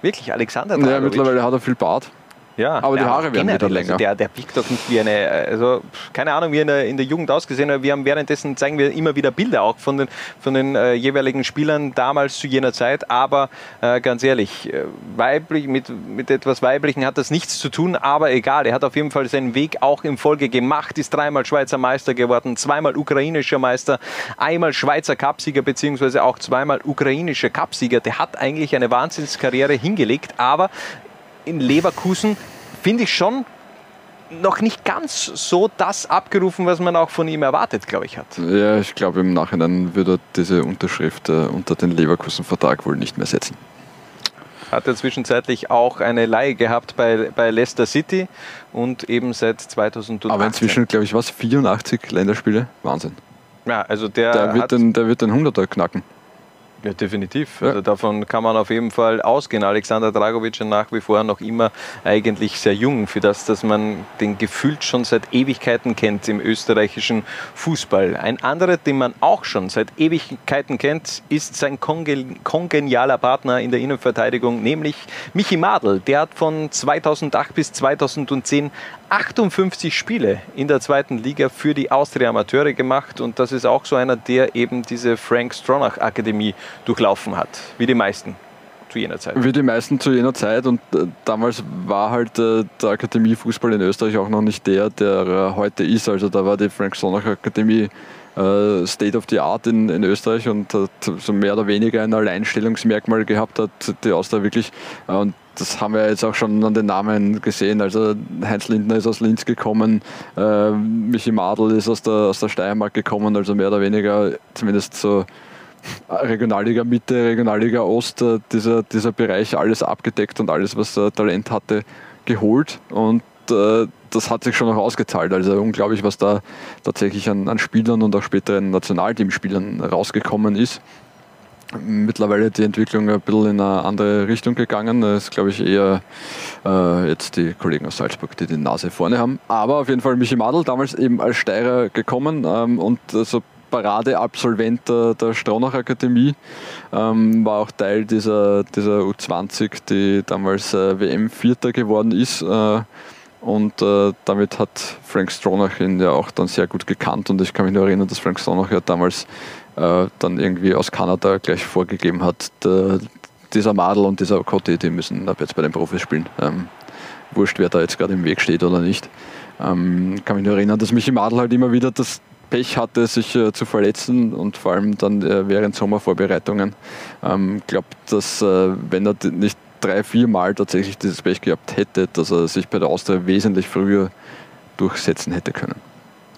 Wirklich, Alexander Dragovic.
Ja, mittlerweile hat er viel Bart.
Ja,
Aber die Haare werden wieder länger.
Also der, der biegt doch nicht wie eine, also keine Ahnung, wie er in der, in der Jugend ausgesehen hat. Wir haben währenddessen zeigen wir immer wieder Bilder auch von den, von den äh, jeweiligen Spielern damals zu jener Zeit. Aber äh, ganz ehrlich, äh, weiblich, mit, mit etwas Weiblichen hat das nichts zu tun, aber egal. Er hat auf jeden Fall seinen Weg auch im Folge gemacht, ist dreimal Schweizer Meister geworden, zweimal ukrainischer Meister, einmal Schweizer Cupsieger, beziehungsweise auch zweimal ukrainischer Cupsieger. Der hat eigentlich eine Wahnsinnskarriere hingelegt, aber in Leverkusen finde ich schon noch nicht ganz so das abgerufen, was man auch von ihm erwartet, glaube ich, hat.
Ja, ich glaube im Nachhinein würde er diese Unterschrift äh, unter den Leverkusen-Vertrag wohl nicht mehr setzen.
Hat er zwischenzeitlich auch eine Leihe gehabt bei, bei Leicester City und eben seit 2018.
Aber inzwischen, glaube ich, was? 84 Länderspiele? Wahnsinn.
Ja, also der,
Der wird,
hat,
den, der wird den 100er knacken.
Ja, definitiv. Also davon kann man auf jeden Fall ausgehen. Alexander Dragovic ist nach wie vor noch immer eigentlich sehr jung für das, dass man den gefühlt schon seit Ewigkeiten kennt im österreichischen Fußball. Ein anderer, den man auch schon seit Ewigkeiten kennt, ist sein kongenialer Partner in der Innenverteidigung, nämlich Michi Madl. Der hat von 2008 bis 2010 58 Spiele in der zweiten Liga für die Austria Amateure gemacht und das ist auch so einer, der eben diese Frank Stronach Akademie durchlaufen hat, wie die meisten zu jener Zeit.
Wie die meisten zu jener Zeit und äh, damals war halt äh, der Akademiefußball in Österreich auch noch nicht der, der äh, heute ist. Also da war die Frank Stronach Akademie äh, State of the Art in, in Österreich und hat so mehr oder weniger ein Alleinstellungsmerkmal gehabt hat, die Austria wirklich. Und das haben wir jetzt auch schon an den Namen gesehen. Also Heinz Lindner ist aus Linz gekommen, äh, Michi Madl ist aus der, aus der Steiermark gekommen, also mehr oder weniger zumindest so Regionalliga Mitte, Regionalliga Ost, äh, dieser, dieser Bereich alles abgedeckt und alles, was äh, Talent hatte, geholt. Und äh, das hat sich schon noch ausgezahlt. Also unglaublich, was da tatsächlich an, an Spielern und auch späteren Nationalteamspielern rausgekommen ist mittlerweile die Entwicklung ein bisschen in eine andere Richtung gegangen. Das ist, glaube ich, eher äh, jetzt die Kollegen aus Salzburg, die die Nase vorne haben. Aber auf jeden Fall Michi Madl, damals eben als Steirer gekommen ähm, und so Paradeabsolvent der, der Stronach Akademie, ähm, war auch Teil dieser, dieser U20, die damals äh, WM-Vierter geworden ist. Äh, und äh, damit hat Frank Stronach ihn ja auch dann sehr gut gekannt. Und ich kann mich nur erinnern, dass Frank Stronach ja damals äh, dann irgendwie aus Kanada gleich vorgegeben hat, der, dieser Madel und dieser Okote, die müssen ab jetzt bei den Profis spielen. Ähm, wurscht, wer da jetzt gerade im Weg steht oder nicht. Ähm, kann mich nur erinnern, dass Michi Madel halt immer wieder das Pech hatte, sich äh, zu verletzen und vor allem dann äh, während Sommervorbereitungen. Ich ähm, glaube, dass äh, wenn er nicht drei, vier Mal tatsächlich dieses Pech gehabt hätte, dass er sich bei der Austria wesentlich früher durchsetzen hätte können.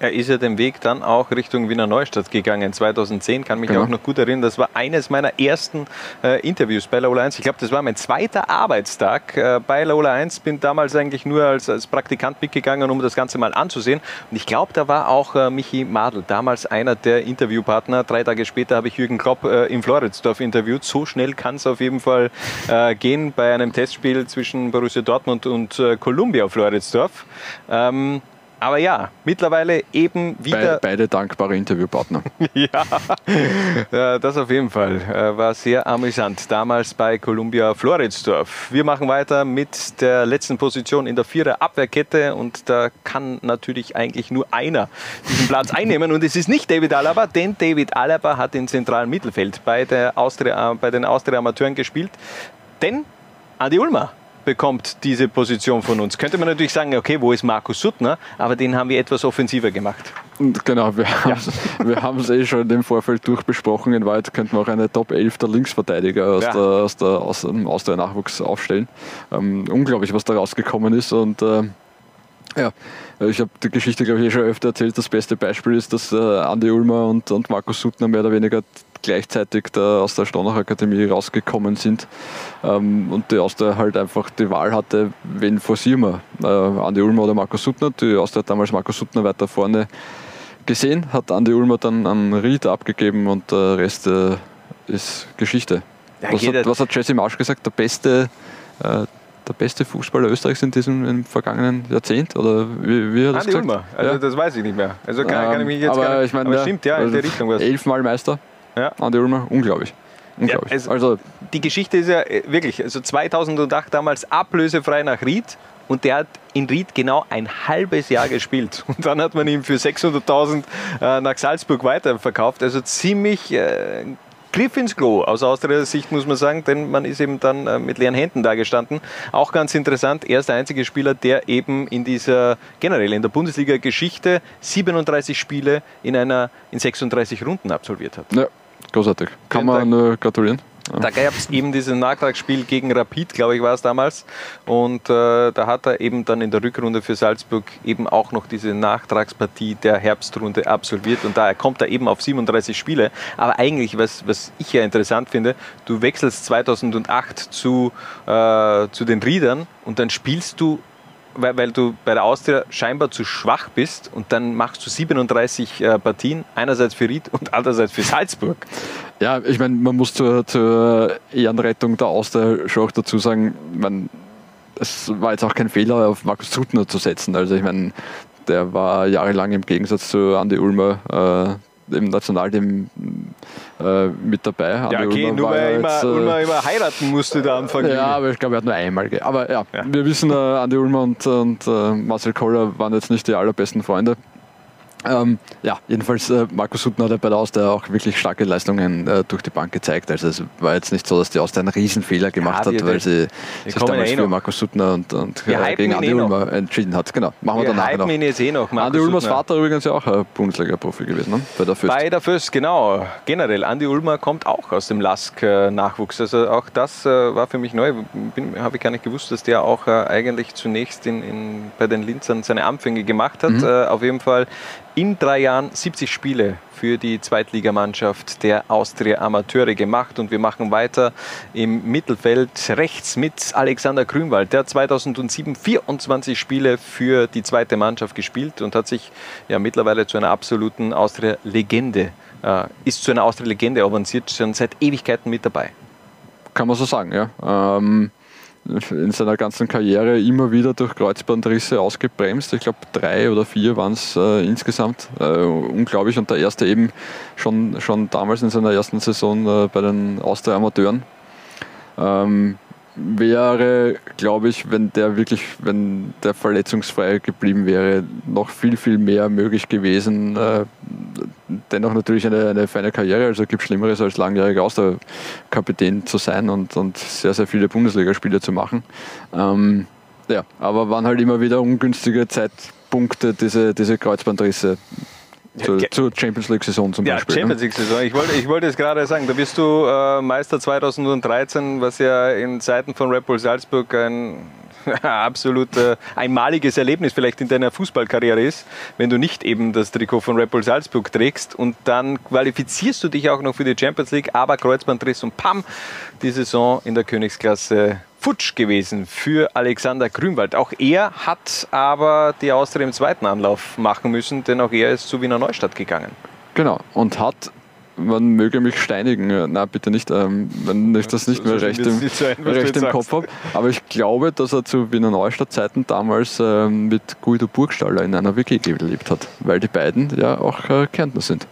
Er ist ja den Weg dann auch Richtung Wiener Neustadt gegangen. 2010 kann mich genau. auch noch gut erinnern. Das war eines meiner ersten äh, Interviews bei Lola 1. Ich glaube, das war mein zweiter Arbeitstag äh, bei Lola 1. Bin damals eigentlich nur als, als Praktikant mitgegangen, um das Ganze mal anzusehen. Und ich glaube, da war auch äh, Michi Madl, damals einer der Interviewpartner. Drei Tage später habe ich Jürgen Klopp äh, in Floridsdorf interviewt. So schnell kann es auf jeden Fall äh, gehen bei einem Testspiel zwischen Borussia Dortmund und äh, Columbia Floridsdorf. Ähm, aber ja, mittlerweile eben wieder.
Beide, beide dankbare Interviewpartner.
ja, das auf jeden Fall. Äh, war sehr amüsant. Damals bei Columbia Floridsdorf. Wir machen weiter mit der letzten Position in der Vierer Abwehrkette und da kann natürlich eigentlich nur einer diesen Platz einnehmen und es ist nicht David Alaba, denn David Alaba hat im zentralen Mittelfeld bei, der Austria, bei den Austria Amateuren gespielt. Denn Adi Ulmer bekommt diese Position von uns. Könnte man natürlich sagen, okay, wo ist Markus Suttner? Aber den haben wir etwas offensiver gemacht.
Genau, wir ja. haben es eh schon im Vorfeld durchbesprochen. In Wahrheit könnten wir auch eine Top 11 der Linksverteidiger aus, ja. der, aus, der, aus, aus der Nachwuchs aufstellen. Ähm, unglaublich, was da rausgekommen ist. Und äh, ja, ich habe die Geschichte, glaube ich, eh schon öfter erzählt. Das beste Beispiel ist, dass äh, Andi Ulmer und, und Markus Suttner mehr oder weniger gleichzeitig da aus der Staunach Akademie rausgekommen sind ähm, und die Austria halt einfach die Wahl hatte, wen forcieren wir, äh, Andi Ulmer oder Markus Suttner. Die Austria hat damals Markus Suttner weiter vorne gesehen, hat Andi Ulmer dann an Ried abgegeben und der Rest äh, ist Geschichte. Ja, was, hat, was, hat, Jesse Marsch gesagt? Der beste, äh, der beste Fußballer Österreichs in diesem im vergangenen Jahrzehnt? Oder wie, wie hat
das Andi gesagt? Ulmer, also ja. das weiß ich nicht mehr. Also kann, kann ich mich jetzt
aber gar nicht, ich mein,
aber stimmt, ja, in
also
der Richtung was.
Elfmal Meister. Ja. Andi Ulmer, unglaublich. unglaublich.
Ja, also, also, die Geschichte ist ja äh, wirklich, also 2008 damals ablösefrei nach Ried und der hat in Ried genau ein halbes Jahr gespielt. Und dann hat man ihn für 600.000 äh, nach Salzburg weiterverkauft. Also ziemlich äh, Griff ins Klo aus Austria Sicht, muss man sagen, denn man ist eben dann äh, mit leeren Händen da gestanden. Auch ganz interessant, er ist der einzige Spieler, der eben in dieser, generell in der Bundesliga-Geschichte 37 Spiele in, einer, in 36 Runden absolviert hat.
Ja. Großartig. Kann man nur gratulieren.
Da gab es eben dieses Nachtragsspiel gegen Rapid, glaube ich, war es damals. Und äh, da hat er eben dann in der Rückrunde für Salzburg eben auch noch diese Nachtragspartie der Herbstrunde absolviert. Und daher kommt er eben auf 37 Spiele. Aber eigentlich, was, was ich ja interessant finde, du wechselst 2008 zu, äh, zu den Riedern und dann spielst du weil, weil du bei der Austria scheinbar zu schwach bist und dann machst du 37 äh, Partien, einerseits für Ried und andererseits für Salzburg.
Ja, ich meine, man muss zur, zur Ehrenrettung der Austria schon auch dazu sagen, man, es war jetzt auch kein Fehler, auf Markus Zutner zu setzen. Also ich meine, der war jahrelang im Gegensatz zu Andy Ulmer äh, im Nationalteam äh, mit dabei.
Ja, okay,
Ulmer
nur weil er
jetzt,
immer,
äh,
Ulmer immer heiraten musste da am Anfang.
Ja, aber ich glaube, er hat nur einmal. Aber ja, wir wissen, äh, Andi Ulmer und, und äh, Marcel Koller waren jetzt nicht die allerbesten Freunde. Ähm, ja, jedenfalls äh, Markus Suttner hat ja bei der Austria auch wirklich starke Leistungen äh, durch die Bank gezeigt. Also es war jetzt nicht so, dass die Austria einen Riesenfehler gemacht
wir-
hat, weil sie sich damals
ja eh
für. Markus Suttner und, und äh, gegen Andi
eh.
Ulmer entschieden hat. Genau, machen wir,
Wir
danach noch.
ihn jetzt eh noch, Markus
Andi Ulmers
Suttner.
Vater übrigens ja auch ein Bundesliga-Profi gewesen, ne? bei der Fürst.
Bei der Föst, genau. Generell, Andi Ulmer kommt auch aus dem LASK-Nachwuchs. Also auch das äh, war für mich neu. Habe ich gar nicht gewusst, dass der auch äh, eigentlich zunächst in, in, bei den Linzern seine Anfänge gemacht hat.
Mhm.
Äh, auf jeden Fall in drei Jahren 70 Spiele für die Zweitligamannschaft der Austria Amateure gemacht. Und wir machen weiter im Mittelfeld rechts mit Alexander Grünwald. Der hat 2007 24 Spiele für die zweite Mannschaft gespielt und hat sich ja mittlerweile zu einer absoluten Austria-Legende, äh, ist zu einer Austria-Legende avanciert, schon seit Ewigkeiten mit dabei.
Kann man so sagen, ja. Ähm, in seiner ganzen Karriere immer wieder durch Kreuzbandrisse ausgebremst. Ich glaube, drei oder vier waren es äh, insgesamt. Äh, unglaublich. Und der erste eben schon, schon damals in seiner ersten Saison äh, bei den Austria Amateuren. Ähm, wäre, glaube ich, wenn der wirklich, wenn der verletzungsfrei geblieben wäre, noch viel, viel mehr möglich gewesen. Äh, dennoch natürlich eine, eine feine Karriere, also gibt Schlimmeres als langjähriger Austerkapitän zu sein und, und sehr, sehr viele Bundesligaspiele zu machen. Ähm, ja, aber waren halt immer wieder ungünstige Zeitpunkte, diese, diese Kreuzbandrisse. Zur, zur Champions League-Saison zum
Ja,
Beispiel.
Champions
ne?
League-Saison. Ich wollte, ich wollte es gerade sagen, da bist du äh, Meister 2013, was ja in Zeiten von Red Bull Salzburg ein absolut äh, einmaliges Erlebnis vielleicht in deiner Fußballkarriere ist, wenn du nicht eben das Trikot von Red Bull Salzburg trägst und dann qualifizierst du dich auch noch für die Champions League, aber Kreuzbandriss und pam, die Saison in der Königsklasse futsch gewesen für Alexander Grünwald. Auch er hat aber die Austria im zweiten Anlauf machen müssen, denn auch er ist zu Wiener Neustadt gegangen.
Genau, und hat, man möge mich steinigen, nein, bitte nicht, ähm, wenn ich das nicht mehr recht im,
nicht sein,
recht im. Kopf habe, aber ich glaube, dass er zu Wiener Neustadt-Zeiten damals ähm, mit Guido Burgstaller in einer WG gelebt hat, weil die beiden ja auch äh, Kärntner sind.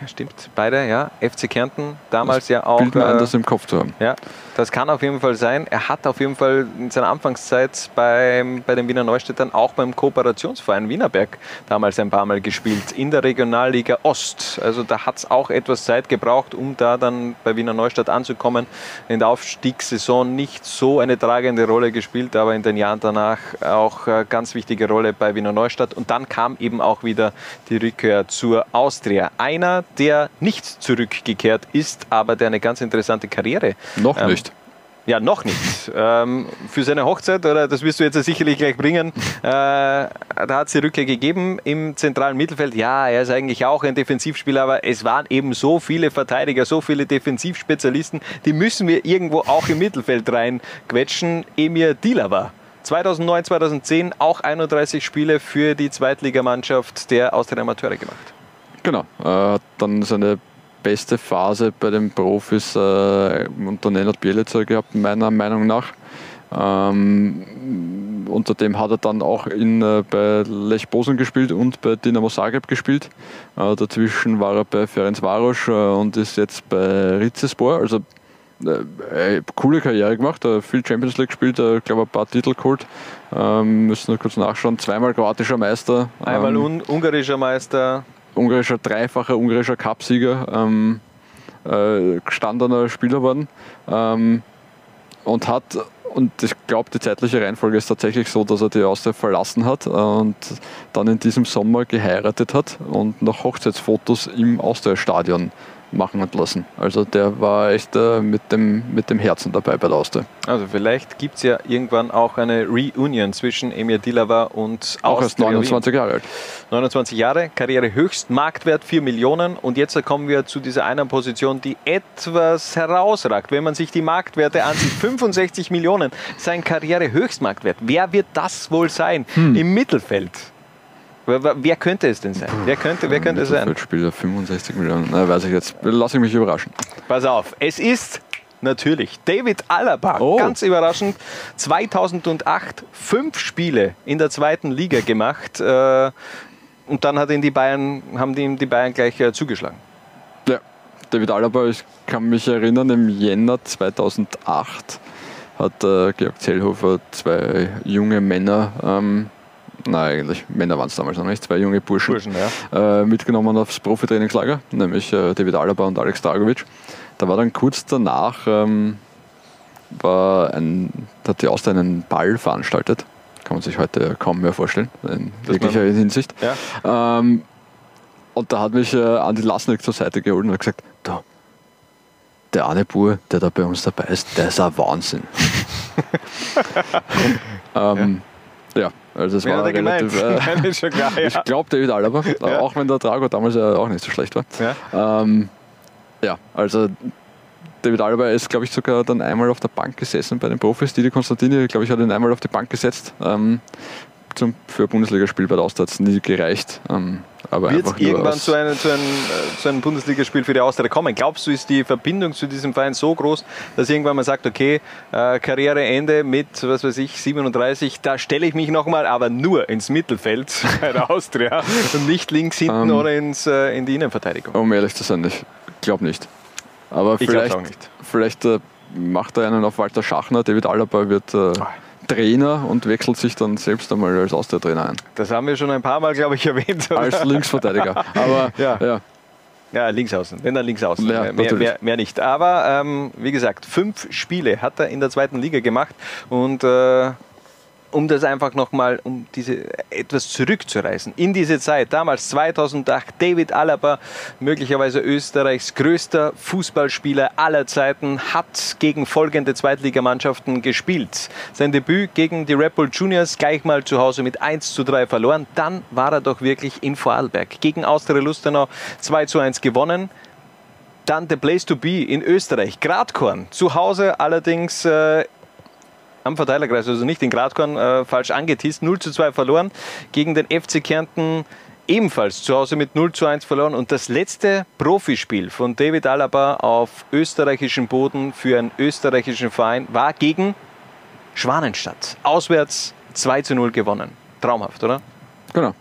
Ja, stimmt. Beide, ja. FC Kärnten, damals ja auch.
Bildet mir
äh,
das im Kopf zu haben.
Ja, das kann auf jeden Fall sein. Er hat auf jeden Fall in seiner Anfangszeit beim, bei den Wiener Neustädtern auch beim Kooperationsverein Wienerberg damals ein paar Mal gespielt, in der Regionalliga Ost. Also da hat es auch etwas Zeit gebraucht, um da dann bei Wiener Neustadt anzukommen. In der Aufstiegssaison nicht so eine tragende Rolle gespielt, aber in den Jahren danach auch äh, ganz wichtige Rolle bei Wiener Neustadt. Und dann kam eben auch wieder die Rückkehr zur Austria. Einer, der nicht zurückgekehrt ist, aber der eine ganz interessante Karriere
Noch
ähm,
nicht.
ja, noch nicht. Ähm, für seine Hochzeit, oder das wirst du jetzt sicherlich gleich bringen, äh, da hat es die Rückkehr gegeben im zentralen Mittelfeld. Ja, er ist eigentlich auch ein Defensivspieler, aber es waren eben so viele Verteidiger, so viele Defensivspezialisten, die müssen wir irgendwo auch im Mittelfeld reinquetschen. Emir Dilava. 2009, 2010 auch 31 Spiele für die Zweitligamannschaft der Austria Amateure gemacht.
Genau, äh, hat dann seine beste Phase bei den Profis äh, unter Nenad Bielica gehabt, meiner Meinung nach. Ähm, unter dem hat er dann auch in, äh, bei Lech Bosen gespielt und bei Dinamo Zagreb gespielt. Äh, dazwischen war er bei Ferencvaros äh, und ist jetzt bei Rizespor. Also äh, äh, coole Karriere gemacht, viel Champions League gespielt, äh, glaube ein paar Titel geholt. Ähm, müssen wir kurz nachschauen. Zweimal kroatischer Meister.
Einmal
ähm,
un ungarischer Meister.
Ungarischer, dreifacher ungarischer Cupsieger, ähm, äh, gestandener Spieler worden ähm, und hat, und ich glaube, die zeitliche Reihenfolge ist tatsächlich so, dass er die Austria verlassen hat und dann in diesem Sommer geheiratet hat und noch Hochzeitsfotos im Austria-Stadion machen hat lassen. Also der war echt äh, mit, dem, mit dem Herzen dabei bei der Austria.
Also vielleicht gibt es ja irgendwann auch eine Reunion zwischen Emir Dilava und
Auch erst 29 Jahre alt.
29 Jahre, Karriere höchst, Marktwert 4 Millionen und jetzt kommen wir zu dieser einen Position, die etwas herausragt. Wenn man sich die Marktwerte ansieht, 65 Millionen, sein Karriere Höchstmarktwert. Wer wird das wohl sein
Hm.
im Mittelfeld? Wer, wer könnte es denn sein? Wer könnte, wer könnte es sein?
Spieler 65 Millionen, na, weiß ich jetzt. Lass ich mich überraschen.
Pass auf, es ist natürlich David Alaba. Ganz überraschend. 2008 fünf Spiele in der zweiten Liga gemacht. Äh, und dann hat ihn die Bayern, haben ihm die Bayern gleich äh, zugeschlagen.
Ja, David Alaba, ich kann mich erinnern, im Jänner 2008 hat äh, Georg Zellhofer zwei junge Männer, ähm, nein eigentlich, Männer waren es damals noch nicht, zwei junge Burschen,
Burschen, ja.
äh, mitgenommen aufs Profitrainingslager, nämlich äh, David Alaba und Alex Dragovic. Da war dann kurz danach, ähm, war ein, da hat die Austria einen Ball veranstaltet, kann man sich heute kaum mehr vorstellen, in
Dass
jeglicher
man-
Hinsicht.
Ja.
Ähm, und da hat mich äh, Andi Lasnik zur Seite geholt und hat gesagt, du, der eine Bur, der da bei uns dabei ist, der ist ein Wahnsinn. ähm, ja. Also es war relativ,
schon klar, ja.
Ich glaube David Alaba,
Ja.
auch wenn der Drago damals ja auch nicht so schlecht war.
Ja.
Ähm, ja, also David Alaba ist, glaube ich, sogar dann einmal auf der Bank gesessen bei den Profis. Didi Konstantini, glaube ich, hat ihn einmal auf die Bank gesetzt. Ähm, zum, für Bundesligaspiel bei der es nie gereicht. Ähm,
Wird es irgendwann zu einem, zu, einem, äh, zu einem Bundesligaspiel für die Austria kommen? Glaubst du, ist die Verbindung zu diesem Verein so groß, dass irgendwann man sagt, okay, äh, Karriereende mit, was weiß ich, 37, da stelle ich mich nochmal, aber nur ins Mittelfeld bei der Austria und nicht links hinten
Ähm.
oder ins, äh, in die Innenverteidigung?
Um ehrlich zu sein, ich glaube nicht. Aber
Ich
vielleicht,
nicht.
vielleicht äh, macht er einen auf Walter Schachner. David Alaba wird äh,
Ah.
Trainer und wechselt sich dann selbst einmal als Austria-Trainer ein.
Das haben wir schon ein paar Mal, glaube ich, erwähnt. oder?
Als Linksverteidiger. Aber
Ja.
ja.
Ja, links außen. Wenn dann links außen.
Ja,
mehr, mehr, mehr nicht. Aber ähm, wie gesagt, fünf Spiele hat er in der zweiten Liga gemacht. Und äh, um das einfach nochmal, um diese etwas zurückzureißen, in diese Zeit, damals 2008, David Alaba, möglicherweise Österreichs größter Fußballspieler aller Zeiten, hat gegen folgende Zweitligamannschaften gespielt. Sein Debüt gegen die Red Bull Juniors gleich mal zu Hause mit 1 zu 3 verloren. Dann war er doch wirklich in Vorarlberg. Gegen Austria Lustenau 2 zu 1 gewonnen. Dann The Place to Be in Österreich, Gradkorn. Zu Hause allerdings äh, am Verteilerkreis, also nicht in Gradkorn, äh, falsch angetisst. 0 zu 2 verloren. Gegen den FC Kärnten ebenfalls zu Hause mit 0 zu 1 verloren. Und das letzte Profispiel von David Alaba auf österreichischem Boden für einen österreichischen Verein war gegen Schwanenstadt. Auswärts 2 zu 0 gewonnen. Traumhaft, oder?
Genau.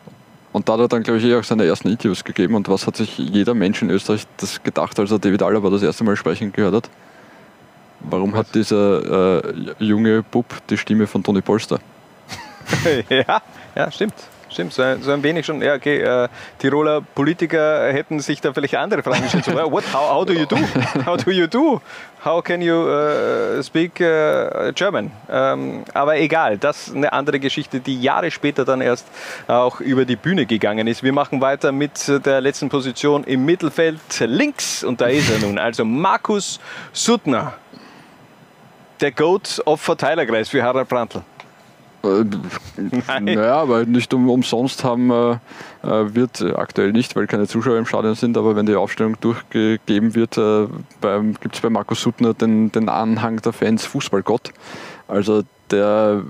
Und da hat er dann, glaube ich, eh auch seine ersten Interviews gegeben. Und was hat sich jeder Mensch in Österreich das gedacht, als er David Alaba das erste Mal sprechen gehört hat? Warum hat dieser äh, junge Bub die Stimme von Toni Polster?
ja, ja, stimmt. Stimmt, so ein, so ein wenig schon. Ja, okay, äh, Tiroler Politiker hätten sich da vielleicht andere Fragen gestellt. So, what, how, how do you do? How do you do? How can you äh, speak äh, German? Ähm, aber egal, das ist eine andere Geschichte, die Jahre später dann erst auch über die Bühne gegangen ist. Wir machen weiter mit der letzten Position im Mittelfeld links und da ist er nun. Also Markus Suttner, der Goat of Verteilerkreis für Harald Brandl.
Äh, naja, aber nicht um, umsonst haben äh, äh, wird äh, aktuell nicht, weil keine Zuschauer im Stadion sind, aber wenn die Aufstellung durchgegeben wird, äh, gibt es bei Markus Suttner den, den Anhang der Fans Fußballgott. Also der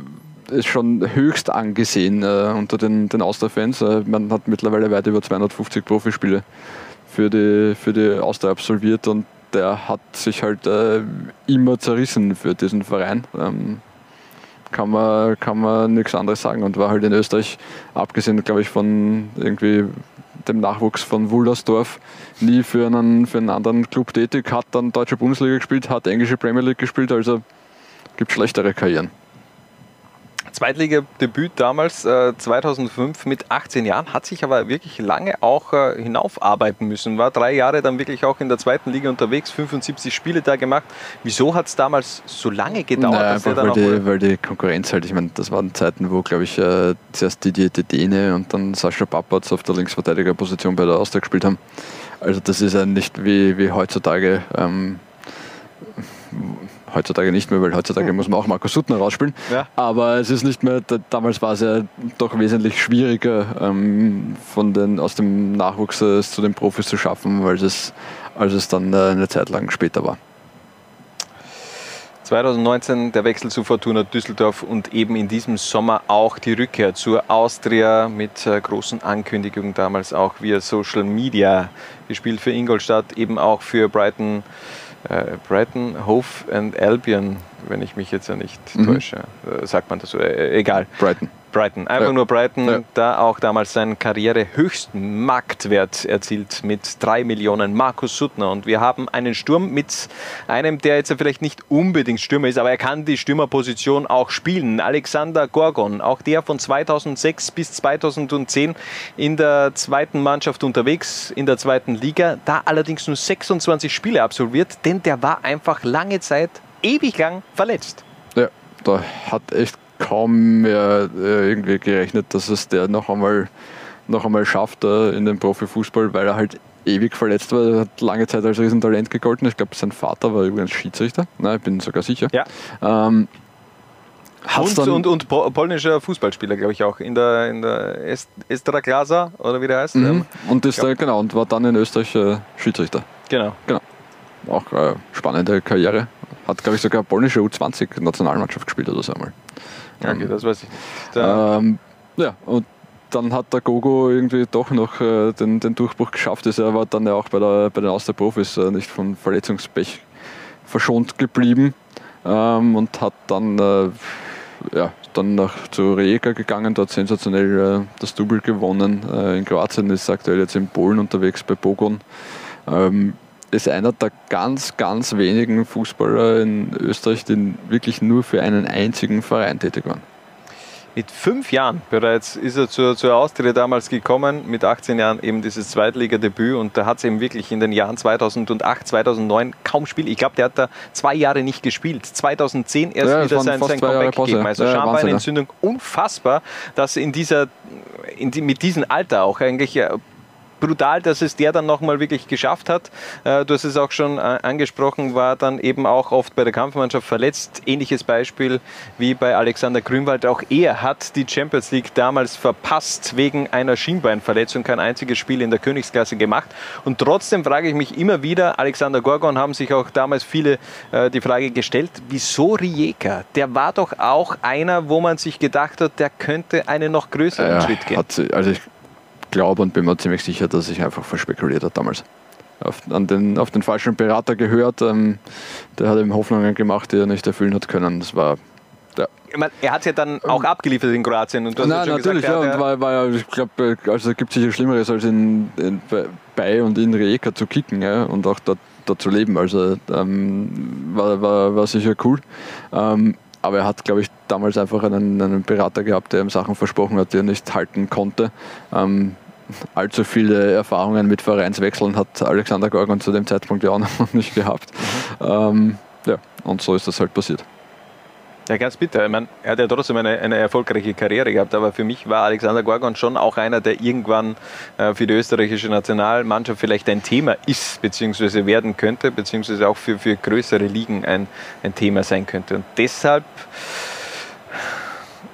ist schon höchst angesehen äh, unter den, den Austria-Fans. Äh, man hat mittlerweile weit über 250 Profispiele für die, für die Austria absolviert und der hat sich halt äh, immer zerrissen für diesen Verein. Ähm, kann man, kann man nichts anderes sagen und war halt in Österreich, abgesehen, glaube ich, von irgendwie dem Nachwuchs von Wullersdorf, nie für einen, für einen anderen Club tätig, hat dann deutsche Bundesliga gespielt, hat englische Premier League gespielt, also gibt schlechtere Karrieren.
Zweitligadebüt damals äh, 2005 mit 18 Jahren, hat sich aber wirklich lange auch äh, hinaufarbeiten müssen. War drei Jahre dann wirklich auch in der zweiten Liga unterwegs, 75 Spiele da gemacht. Wieso hat es damals so lange gedauert?
Naja,
dass
einfach weil, die, weil die Konkurrenz halt, ich meine, das waren Zeiten, wo, glaube ich, äh, zuerst Didier Dedene und dann Sascha Papatz auf der Linksverteidigerposition bei der Austria gespielt haben. Also das ist ja nicht wie, wie heutzutage. Ähm, heutzutage nicht mehr, weil heutzutage muss man auch Markus Suttner rausspielen.
Ja.
Aber es ist nicht mehr, da- damals war es ja doch wesentlich schwieriger, ähm, von den, aus dem Nachwuchs äh, zu den Profis zu schaffen, als es, als es dann äh, eine Zeit lang später war.
2019 der Wechsel zu Fortuna Düsseldorf und eben in diesem Sommer auch die Rückkehr zur Austria mit äh, großen Ankündigungen damals auch via Social Media. Gespielt für Ingolstadt, eben auch für Brighton, äh, Brighton, Hove and Albion, wenn ich mich jetzt ja nicht
Mhm.
täusche. Äh, sagt man das so? Äh, egal.
Brighton.
Brighton, einfach
Ja.
nur Brighton,
Ja.
da auch damals seinen Karrierehöchsten Marktwert erzielt mit 3 Millionen. Markus Suttner. Und wir haben einen Sturm mit einem, der jetzt vielleicht nicht unbedingt Stürmer ist, aber er kann die Stürmerposition auch spielen. Alexander Gorgon, auch der von 2006 bis 2010 in der zweiten Mannschaft unterwegs, in der zweiten Liga. Da allerdings nur 26 Spiele absolviert, denn der war einfach lange Zeit, ewig lang verletzt.
Ja, da hat echt kaum mehr äh, irgendwie gerechnet, dass es der noch einmal, noch einmal schafft äh, in den Profifußball, weil er halt ewig verletzt war. Er hat lange Zeit als Riesentalent gegolten. Ich glaube, sein Vater war übrigens Schiedsrichter. Nein, ich bin sogar sicher.
Ja.
Ähm,
Und, und, und po- polnischer Fußballspieler, glaube ich, auch in der, in der Est Estra Klasa, oder wie der heißt.
Mhm.
Ähm,
Und ist
Ja.
da, genau, und war dann in Österreich äh, Schiedsrichter.
Genau.
Genau. Auch äh, spannende Karriere. Hat, glaube ich, sogar polnische U20-Nationalmannschaft gespielt oder so einmal.
Okay, das weiß ich. Da,
Ähm, ja, und dann hat der Gogo irgendwie doch noch äh, den, den Durchbruch geschafft. Also er war dann ja auch bei, der, bei den Austria-Profis äh, nicht von Verletzungspech verschont geblieben ähm, und hat dann, äh, ja, dann nach zu Rijeka gegangen, dort sensationell äh, das Double gewonnen. Äh, in Kroatien ist aktuell jetzt in Polen unterwegs bei Bogon. Ähm, ist einer der ganz, ganz wenigen Fußballer in Österreich, die wirklich nur für einen einzigen Verein tätig waren.
mit fünf Jahren bereits ist er zur, zur Austria damals gekommen, mit 18 Jahren eben dieses Zweitligadebüt und da hat es eben wirklich in den Jahren 2008, 2009 kaum Spiel. Ich glaube, der hat da zwei Jahre nicht gespielt. 2010 erst
Ja,
wieder sein, sein Comeback gegeben. Also
Ja,
Schambeinentzündung, unfassbar, dass in dieser, in die, mit diesem Alter auch eigentlich ja, brutal, dass es der dann nochmal wirklich geschafft hat. Äh, Du hast es auch schon äh, angesprochen, war dann eben auch oft bei der Kampfmannschaft verletzt. Ähnliches Beispiel wie bei Alexander Grünwald. Auch er hat die Champions League damals verpasst wegen einer Schienbeinverletzung. Kein einziges Spiel in der Königsklasse gemacht. Und trotzdem frage ich mich immer wieder, Alexander Gorgon haben sich auch damals viele äh, die Frage gestellt, wieso Rijeka? Der war doch auch einer, wo man sich gedacht hat, der könnte einen noch größeren
Ja,
Schritt gehen.
hat also glaube und bin mir ziemlich sicher, dass sich einfach verspekuliert hat damals. Auf, den, auf den falschen Berater gehört. Ähm, der hat ihm Hoffnungen gemacht, die er nicht erfüllen hat können. Das war.
Ich meine, er hat ja dann auch abgeliefert in Kroatien. Und du hast
Nein,
schon
natürlich,
gesagt,
ja. Und war, war ja, ich glaube, also es gibt sicher Schlimmeres als in, in, bei und in Rijeka zu kicken ja, und auch dort, dort zu leben. Also ähm, war, war, war sicher cool. Ähm, aber er hat, glaube ich, damals einfach einen, einen Berater gehabt, der ihm Sachen versprochen hat, die er nicht halten konnte. Ähm, allzu viele Erfahrungen mit Vereinswechseln hat Alexander Gorgon zu dem Zeitpunkt ja auch noch nicht gehabt. Ähm, ja, und so ist das halt passiert.
Ja, ganz bitter. Ich meine, er hat ja trotzdem eine, eine erfolgreiche Karriere gehabt, aber für mich war Alexander Gorgon schon auch einer, der irgendwann äh, für die österreichische Nationalmannschaft vielleicht ein Thema ist, beziehungsweise werden könnte, beziehungsweise auch für, für größere Ligen ein, ein Thema sein könnte. Und deshalb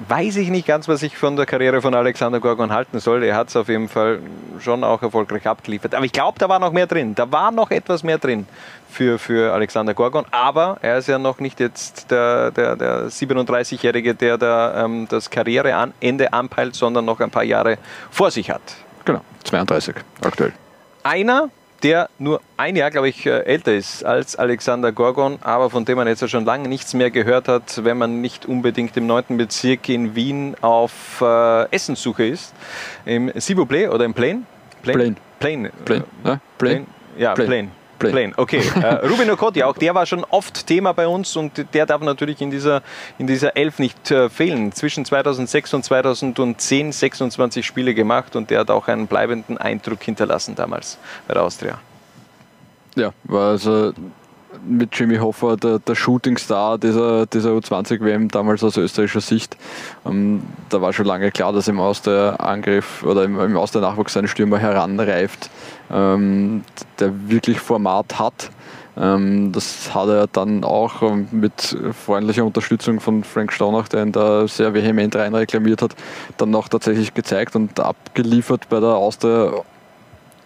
weiß ich nicht ganz, was ich von der Karriere von Alexander Gorgon halten soll. Er hat es auf jeden Fall schon auch erfolgreich abgeliefert. Aber ich glaube, da war noch mehr drin. Da war noch etwas mehr drin für, für Alexander Gorgon. Aber er ist ja noch nicht jetzt der, der, der 37-Jährige, der da ähm, das Karriereende anpeilt, sondern noch ein paar Jahre vor sich hat.
Genau, 32 aktuell.
Einer, der nur ein Jahr, glaube ich, äh, älter ist als Alexander Gorgon, aber von dem man jetzt ja schon lange nichts mehr gehört hat, wenn man nicht unbedingt im 9. Bezirk in Wien auf äh, Essenssuche ist. Im Sibuplay oder im Plain?
Plain.
Plain.
Plain, ja, Plain.
Ja,
Plain.
Plain. Plain. Okay. äh, Rubin Okotti, auch der war schon oft Thema bei uns und der darf natürlich in dieser, in dieser Elf nicht äh, fehlen. Zwischen 2006 und 2010 26 Spiele gemacht und der hat auch einen bleibenden Eindruck hinterlassen damals bei der Austria.
Ja, war also mit Jimmy Hoffa der, der Shootingstar dieser, dieser U20-WM damals aus österreichischer Sicht. Ähm, da war schon lange klar, dass im Austria-Angriff oder im, im Austria-Nachwuchs ein Stürmer heranreift, ähm, der wirklich Format hat. Ähm, das hat er dann auch ähm, mit freundlicher Unterstützung von Frank Staunach, der ihn da sehr vehement rein reklamiert hat, dann noch tatsächlich gezeigt und abgeliefert bei der Austria.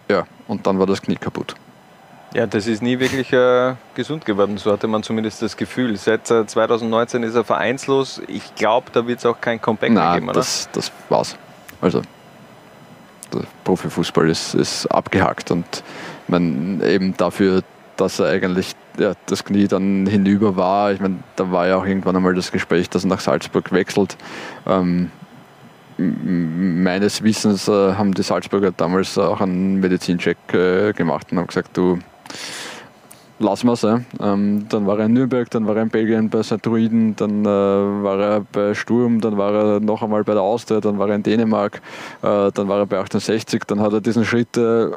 Ja, und dann war das Knie kaputt.
Ja, das ist nie wirklich äh, gesund geworden, so hatte man zumindest das Gefühl. Seit äh, 2019 ist er vereinslos. Ich glaube, da wird es auch kein Comeback
Nein,
mehr geben, oder?
Das, das war's. Also, der Profifußball ist, ist abgehakt und man eben dafür, dass er eigentlich ja, das Knie dann hinüber war. Ich meine, da war ja auch irgendwann einmal das Gespräch, dass er nach Salzburg wechselt. Ähm, meines Wissens äh, haben die Salzburger damals auch einen Medizincheck äh, gemacht und haben gesagt, du lassen wir es. Ähm, dann war er in Nürnberg, dann war er in Belgien bei St. Druiden, dann äh, war er bei Sturm, dann war er noch einmal bei der Austria, dann war er in Dänemark, äh, dann war er bei 68, dann hat er diesen Schritt äh,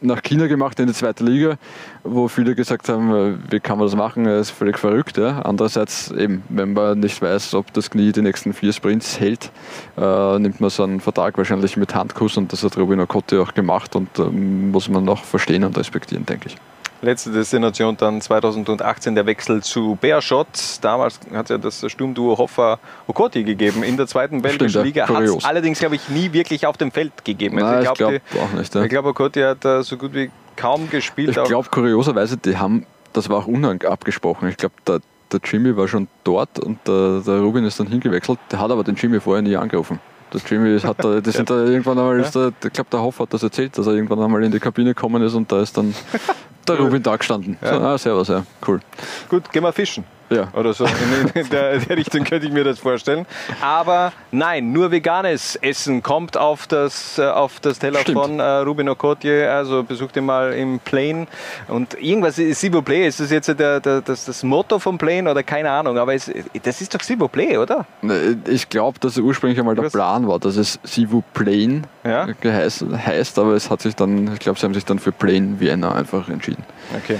nach China gemacht in die zweite Liga, wo viele gesagt haben, äh, wie kann man das machen, er ist völlig verrückt. Ja. Andererseits eben, wenn man nicht weiß, ob das Knie die nächsten vier Sprints hält, äh, nimmt man so einen Vertrag wahrscheinlich mit Handkuss und das hat Robin Okotte auch gemacht und äh, muss man noch verstehen und respektieren, denke ich.
Letzte Destination dann 2018 der Wechsel zu Beerschot. Damals hat es ja das Sturmduo Hoffa Okoti gegeben. In der zweiten belgischen Liga hat es allerdings, glaube ich, nie wirklich auf dem Feld gegeben.
Also Nein, ich glaube glaub auch nicht. Ja.
Ich glaube, Okoti hat uh, so gut wie kaum gespielt.
Ich glaube, kurioserweise, die haben, das war auch unabgesprochen. Ich glaube, der, der Jimmy war schon dort und der, der Rubin ist dann hingewechselt. Der hat aber den Jimmy vorher nie angerufen. Der Jimmy hat da, die sind da irgendwann einmal, ja. ich glaube, der Hoff hat das erzählt, dass er irgendwann einmal in die Kabine gekommen ist und da ist dann der Rubin da gestanden. Ja. So, ah, servus, ja, cool.
Gut, gehen wir fischen.
Ja.
Oder so. In der, der, Richtung könnte ich mir das vorstellen. Aber nein, nur veganes Essen kommt auf das, äh, auf das Teller Stimmt. von äh, Rubin Okotje. Also besucht ihn mal im Plane. Und irgendwas, Sibo Play, ist das jetzt der, der, das, das Motto vom Plane oder keine Ahnung? Aber es, das ist doch Sibo Play, oder?
Ich glaube, dass ursprünglich einmal der Plan war, dass es Sivo Plane ja? heißt, aber es hat sich dann, ich glaube, sie haben sich dann für Plane Vienna einfach entschieden.
Okay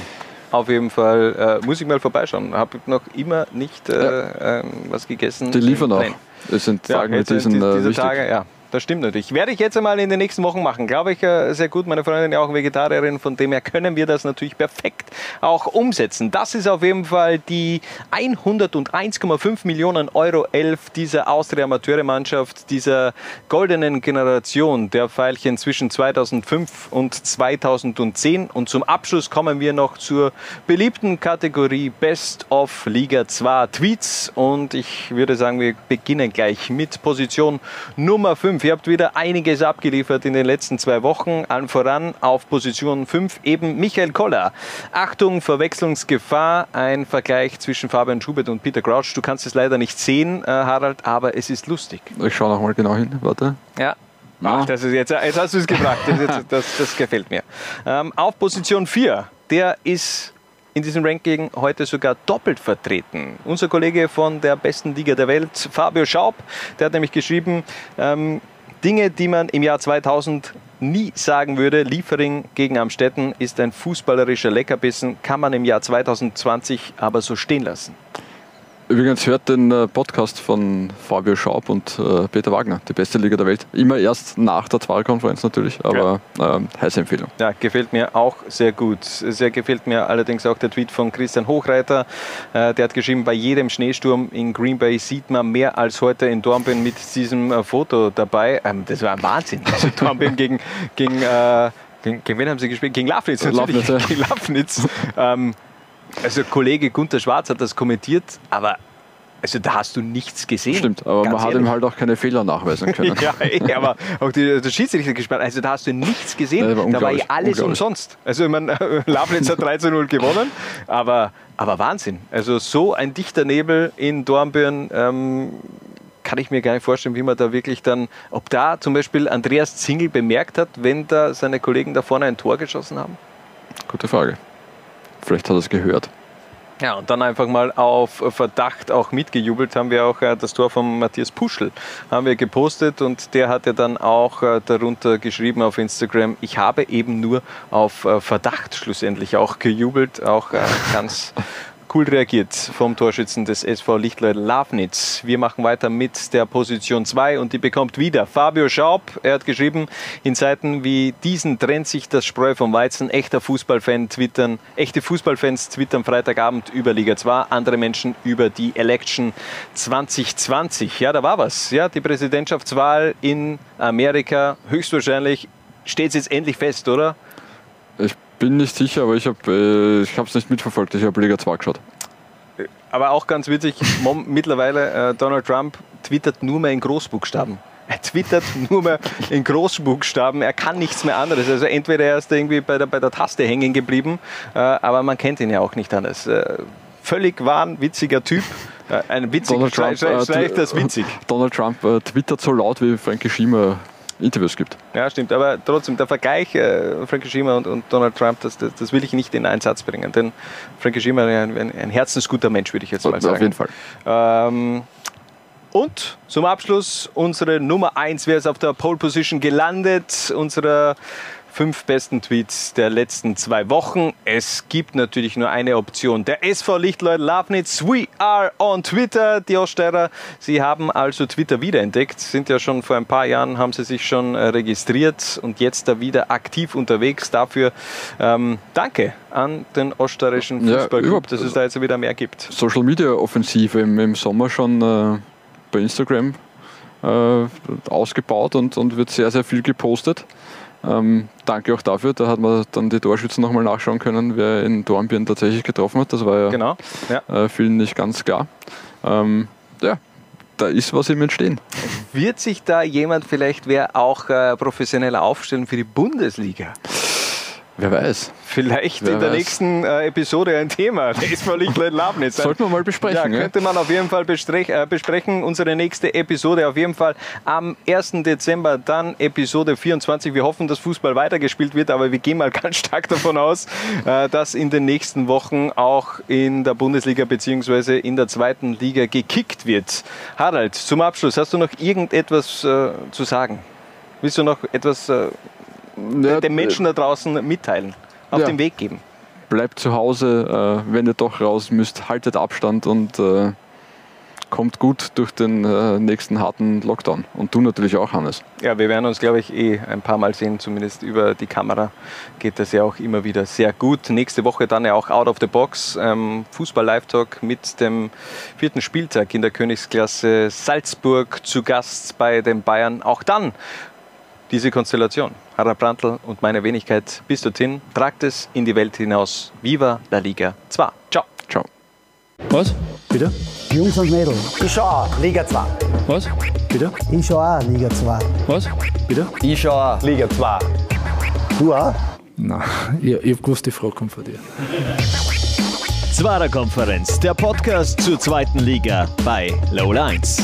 auf jeden Fall äh, muss ich mal vorbeischauen. Habe noch immer nicht äh, ja. äh, was gegessen.
Die liefern auch. Es sind Tage ja, mit diesen
diese, diese äh, Tage, ja das stimmt natürlich. Werde ich jetzt einmal in den nächsten Wochen machen. Glaube ich äh, sehr gut. Meine Freundin ist auch Vegetarierin, von dem her können wir das natürlich perfekt auch umsetzen. Das ist auf jeden Fall die 101,5 Millionen Euro 11 dieser Austria-Amateure-Mannschaft, dieser goldenen Generation der Pfeilchen zwischen 2005 und 2010. Und zum Abschluss kommen wir noch zur beliebten Kategorie Best of Liga 2 Tweets. Und ich würde sagen, wir beginnen gleich mit Position Nummer 5. 5. Ihr habt wieder einiges abgeliefert in den letzten zwei Wochen. Allen voran auf Position 5 eben Michael Koller. Achtung, Verwechslungsgefahr. Ein Vergleich zwischen Fabian Schubert und Peter Crouch. Du kannst es leider nicht sehen, äh, Harald, aber es ist lustig.
Ich schaue nochmal genau hin. Warte.
Ja, Ach, das ist jetzt, jetzt hast du es gebracht. Das, das, das gefällt mir. Ähm, auf Position 4, der ist in diesem Ranking heute sogar doppelt vertreten. Unser Kollege von der besten Liga der Welt, Fabio Schaub, der hat nämlich geschrieben, ähm, Dinge, die man im Jahr 2000 nie sagen würde, Liefering gegen Amstetten ist ein fußballerischer Leckerbissen, kann man im Jahr 2020 aber so stehen lassen.
Übrigens hört den äh, Podcast von Fabio Schaub und äh, Peter Wagner, die beste Liga der Welt. Immer erst nach der Wahlkonferenz natürlich, aber ja. ähm, heiße Empfehlung.
Ja, gefällt mir auch sehr gut. Sehr gefällt mir allerdings auch der Tweet von Christian Hochreiter. Äh, der hat geschrieben, bei jedem Schneesturm in Green Bay sieht man mehr als heute in Dornbirn mit diesem äh, Foto dabei. Ähm, das war ein Wahnsinn. Also Dornbirn gegen, gegen, äh, gegen, gegen wen haben sie gespielt? Gegen Lafnitz natürlich. Lafnitz, ja. Gegen Lafnitz. ähm, also Kollege Gunter Schwarz hat das kommentiert, aber also da hast du nichts gesehen.
Stimmt, aber man hat ihm halt auch keine Fehler nachweisen können.
ja, eh, aber auch die, der Schiedsrichter gesperrt. Also da hast du nichts gesehen. War da war ja alles umsonst. Also ich meine, Labnitz hat 3 zu 0 gewonnen, aber, aber Wahnsinn. Also so ein dichter Nebel in Dornbirn. Ähm, kann ich mir gar nicht vorstellen, wie man da wirklich dann, ob da zum Beispiel Andreas Zingel bemerkt hat, wenn da seine Kollegen da vorne ein Tor geschossen haben?
Gute Frage. Vielleicht hat er es gehört.
Ja, und dann einfach mal auf Verdacht auch mitgejubelt haben wir auch äh, das Tor von Matthias Puschel haben wir gepostet und der hat ja dann auch äh, darunter geschrieben auf Instagram, ich habe eben nur auf äh, Verdacht schlussendlich auch gejubelt, auch ganz cool reagiert vom Torschützen des SV Lichtleut Lafnitz. Wir machen weiter mit der Position 2 und die bekommt wieder Fabio Schaub. Er hat geschrieben, in Zeiten wie diesen trennt sich das Spreu vom Weizen. Echter Fußballfan twittern, echte Fußballfans twittern Freitagabend über Liga 2, andere Menschen über die Election 2020. Ja, da war was. Ja, die Präsidentschaftswahl in Amerika höchstwahrscheinlich steht es jetzt endlich fest, oder?
Ich bin nicht sicher, aber ich habe es nicht mitverfolgt. Ich habe Liga 2 geschaut.
Aber auch ganz witzig, mittlerweile äh, Donald Trump twittert nur mehr in Großbuchstaben. Er twittert nur mehr in Großbuchstaben. Er kann nichts mehr anderes. Also entweder er ist irgendwie bei der, bei der Taste hängen geblieben, äh, aber man kennt ihn ja auch nicht anders. Äh, völlig wahnwitziger Typ. Äh, ein witzig,
Donald Trump,
schreibt das witzig.
Donald Trump äh, twittert so laut, wie Frankie Schiemer Interviews gibt.
Ja, stimmt. Aber trotzdem, der Vergleich äh, Frankie Schiemer und, und, Donald Trump, das, das, das, will ich nicht in einen Satz bringen. Denn Frankie Schiemer ist ein, ein, herzensguter Mensch, würde ich jetzt mal sagen.
Auf jeden Fall.
Ähm, und zum Abschluss unsere Nummer 1. Wer ist auf der Pole Position gelandet? Unsere fünf besten Tweets der letzten zwei Wochen. Es gibt natürlich nur eine Option. Der SV Lichtleut Lafnitz, we are on Twitter. Die Oststeirer, sie haben also Twitter wiederentdeckt, sind ja schon vor ein paar Jahren, haben sie sich schon äh, registriert und jetzt da wieder aktiv unterwegs. Dafür ähm, danke an den oststeirischen Fußballclub, ja, dass es da jetzt wieder mehr gibt.
Social Media Offensive im, im Sommer schon äh, bei Instagram äh, ausgebaut und, und wird sehr, sehr viel gepostet. Ähm, danke auch dafür. Da hat man dann die Torschützen nochmal nachschauen können, wer in Dornbirn tatsächlich getroffen hat. Das war ja,
genau. ja.
Äh, vielen nicht ganz klar. Ähm, ja, da ist was im Entstehen.
Wird sich da jemand vielleicht wer auch äh, professioneller aufstellen für die Bundesliga?
Wer weiß.
Vielleicht Wer in der weiß. nächsten äh, Episode ein Thema. Der ist Lichtlein Labnitz.
Sollten wir mal besprechen.
Ja, könnte man auf jeden Fall äh, besprechen. Unsere nächste Episode auf jeden Fall am 1. Dezember, dann Episode 24. Wir hoffen, dass Fußball weitergespielt wird, aber wir gehen mal ganz stark davon aus, äh, dass in den nächsten Wochen auch in der Bundesliga bzw. in der zweiten Liga gekickt wird. Harald, zum Abschluss, hast du noch irgendetwas äh, zu sagen? Willst du noch etwas äh, ja, den Menschen da draußen mitteilen, auf ja. den Weg geben.
Bleibt zu Hause, äh, wenn ihr doch raus müsst, haltet Abstand und äh, kommt gut durch den äh, nächsten harten Lockdown. Und du natürlich auch, Hannes.
Ja, wir werden uns, glaube ich, eh ein paar Mal sehen, zumindest über die Kamera geht das ja auch immer wieder sehr gut. Nächste Woche dann ja auch Out of the Box, ähm, Fußball-Live-Talk mit dem vierten Spieltag in der Königsklasse Salzburg zu Gast bei den Bayern. Auch dann diese Konstellation. Harald Brandl und meine Wenigkeit bis dorthin. Tragt es in die Welt hinaus. Viva la Liga 2. Ciao.
Ciao.
Was? Bitte?
Jungs und Mädels.
Ich schau auch Liga 2.
Was? Bitte?
Ich schau auch Liga 2.
Was? Bitte?
Ich schau auch Liga 2.
Du auch?
Nein, ich, ich hab gewusst, die Frage kommt von dir.
Zwarer Konferenz, der Podcast zur zweiten Liga bei Low Lines.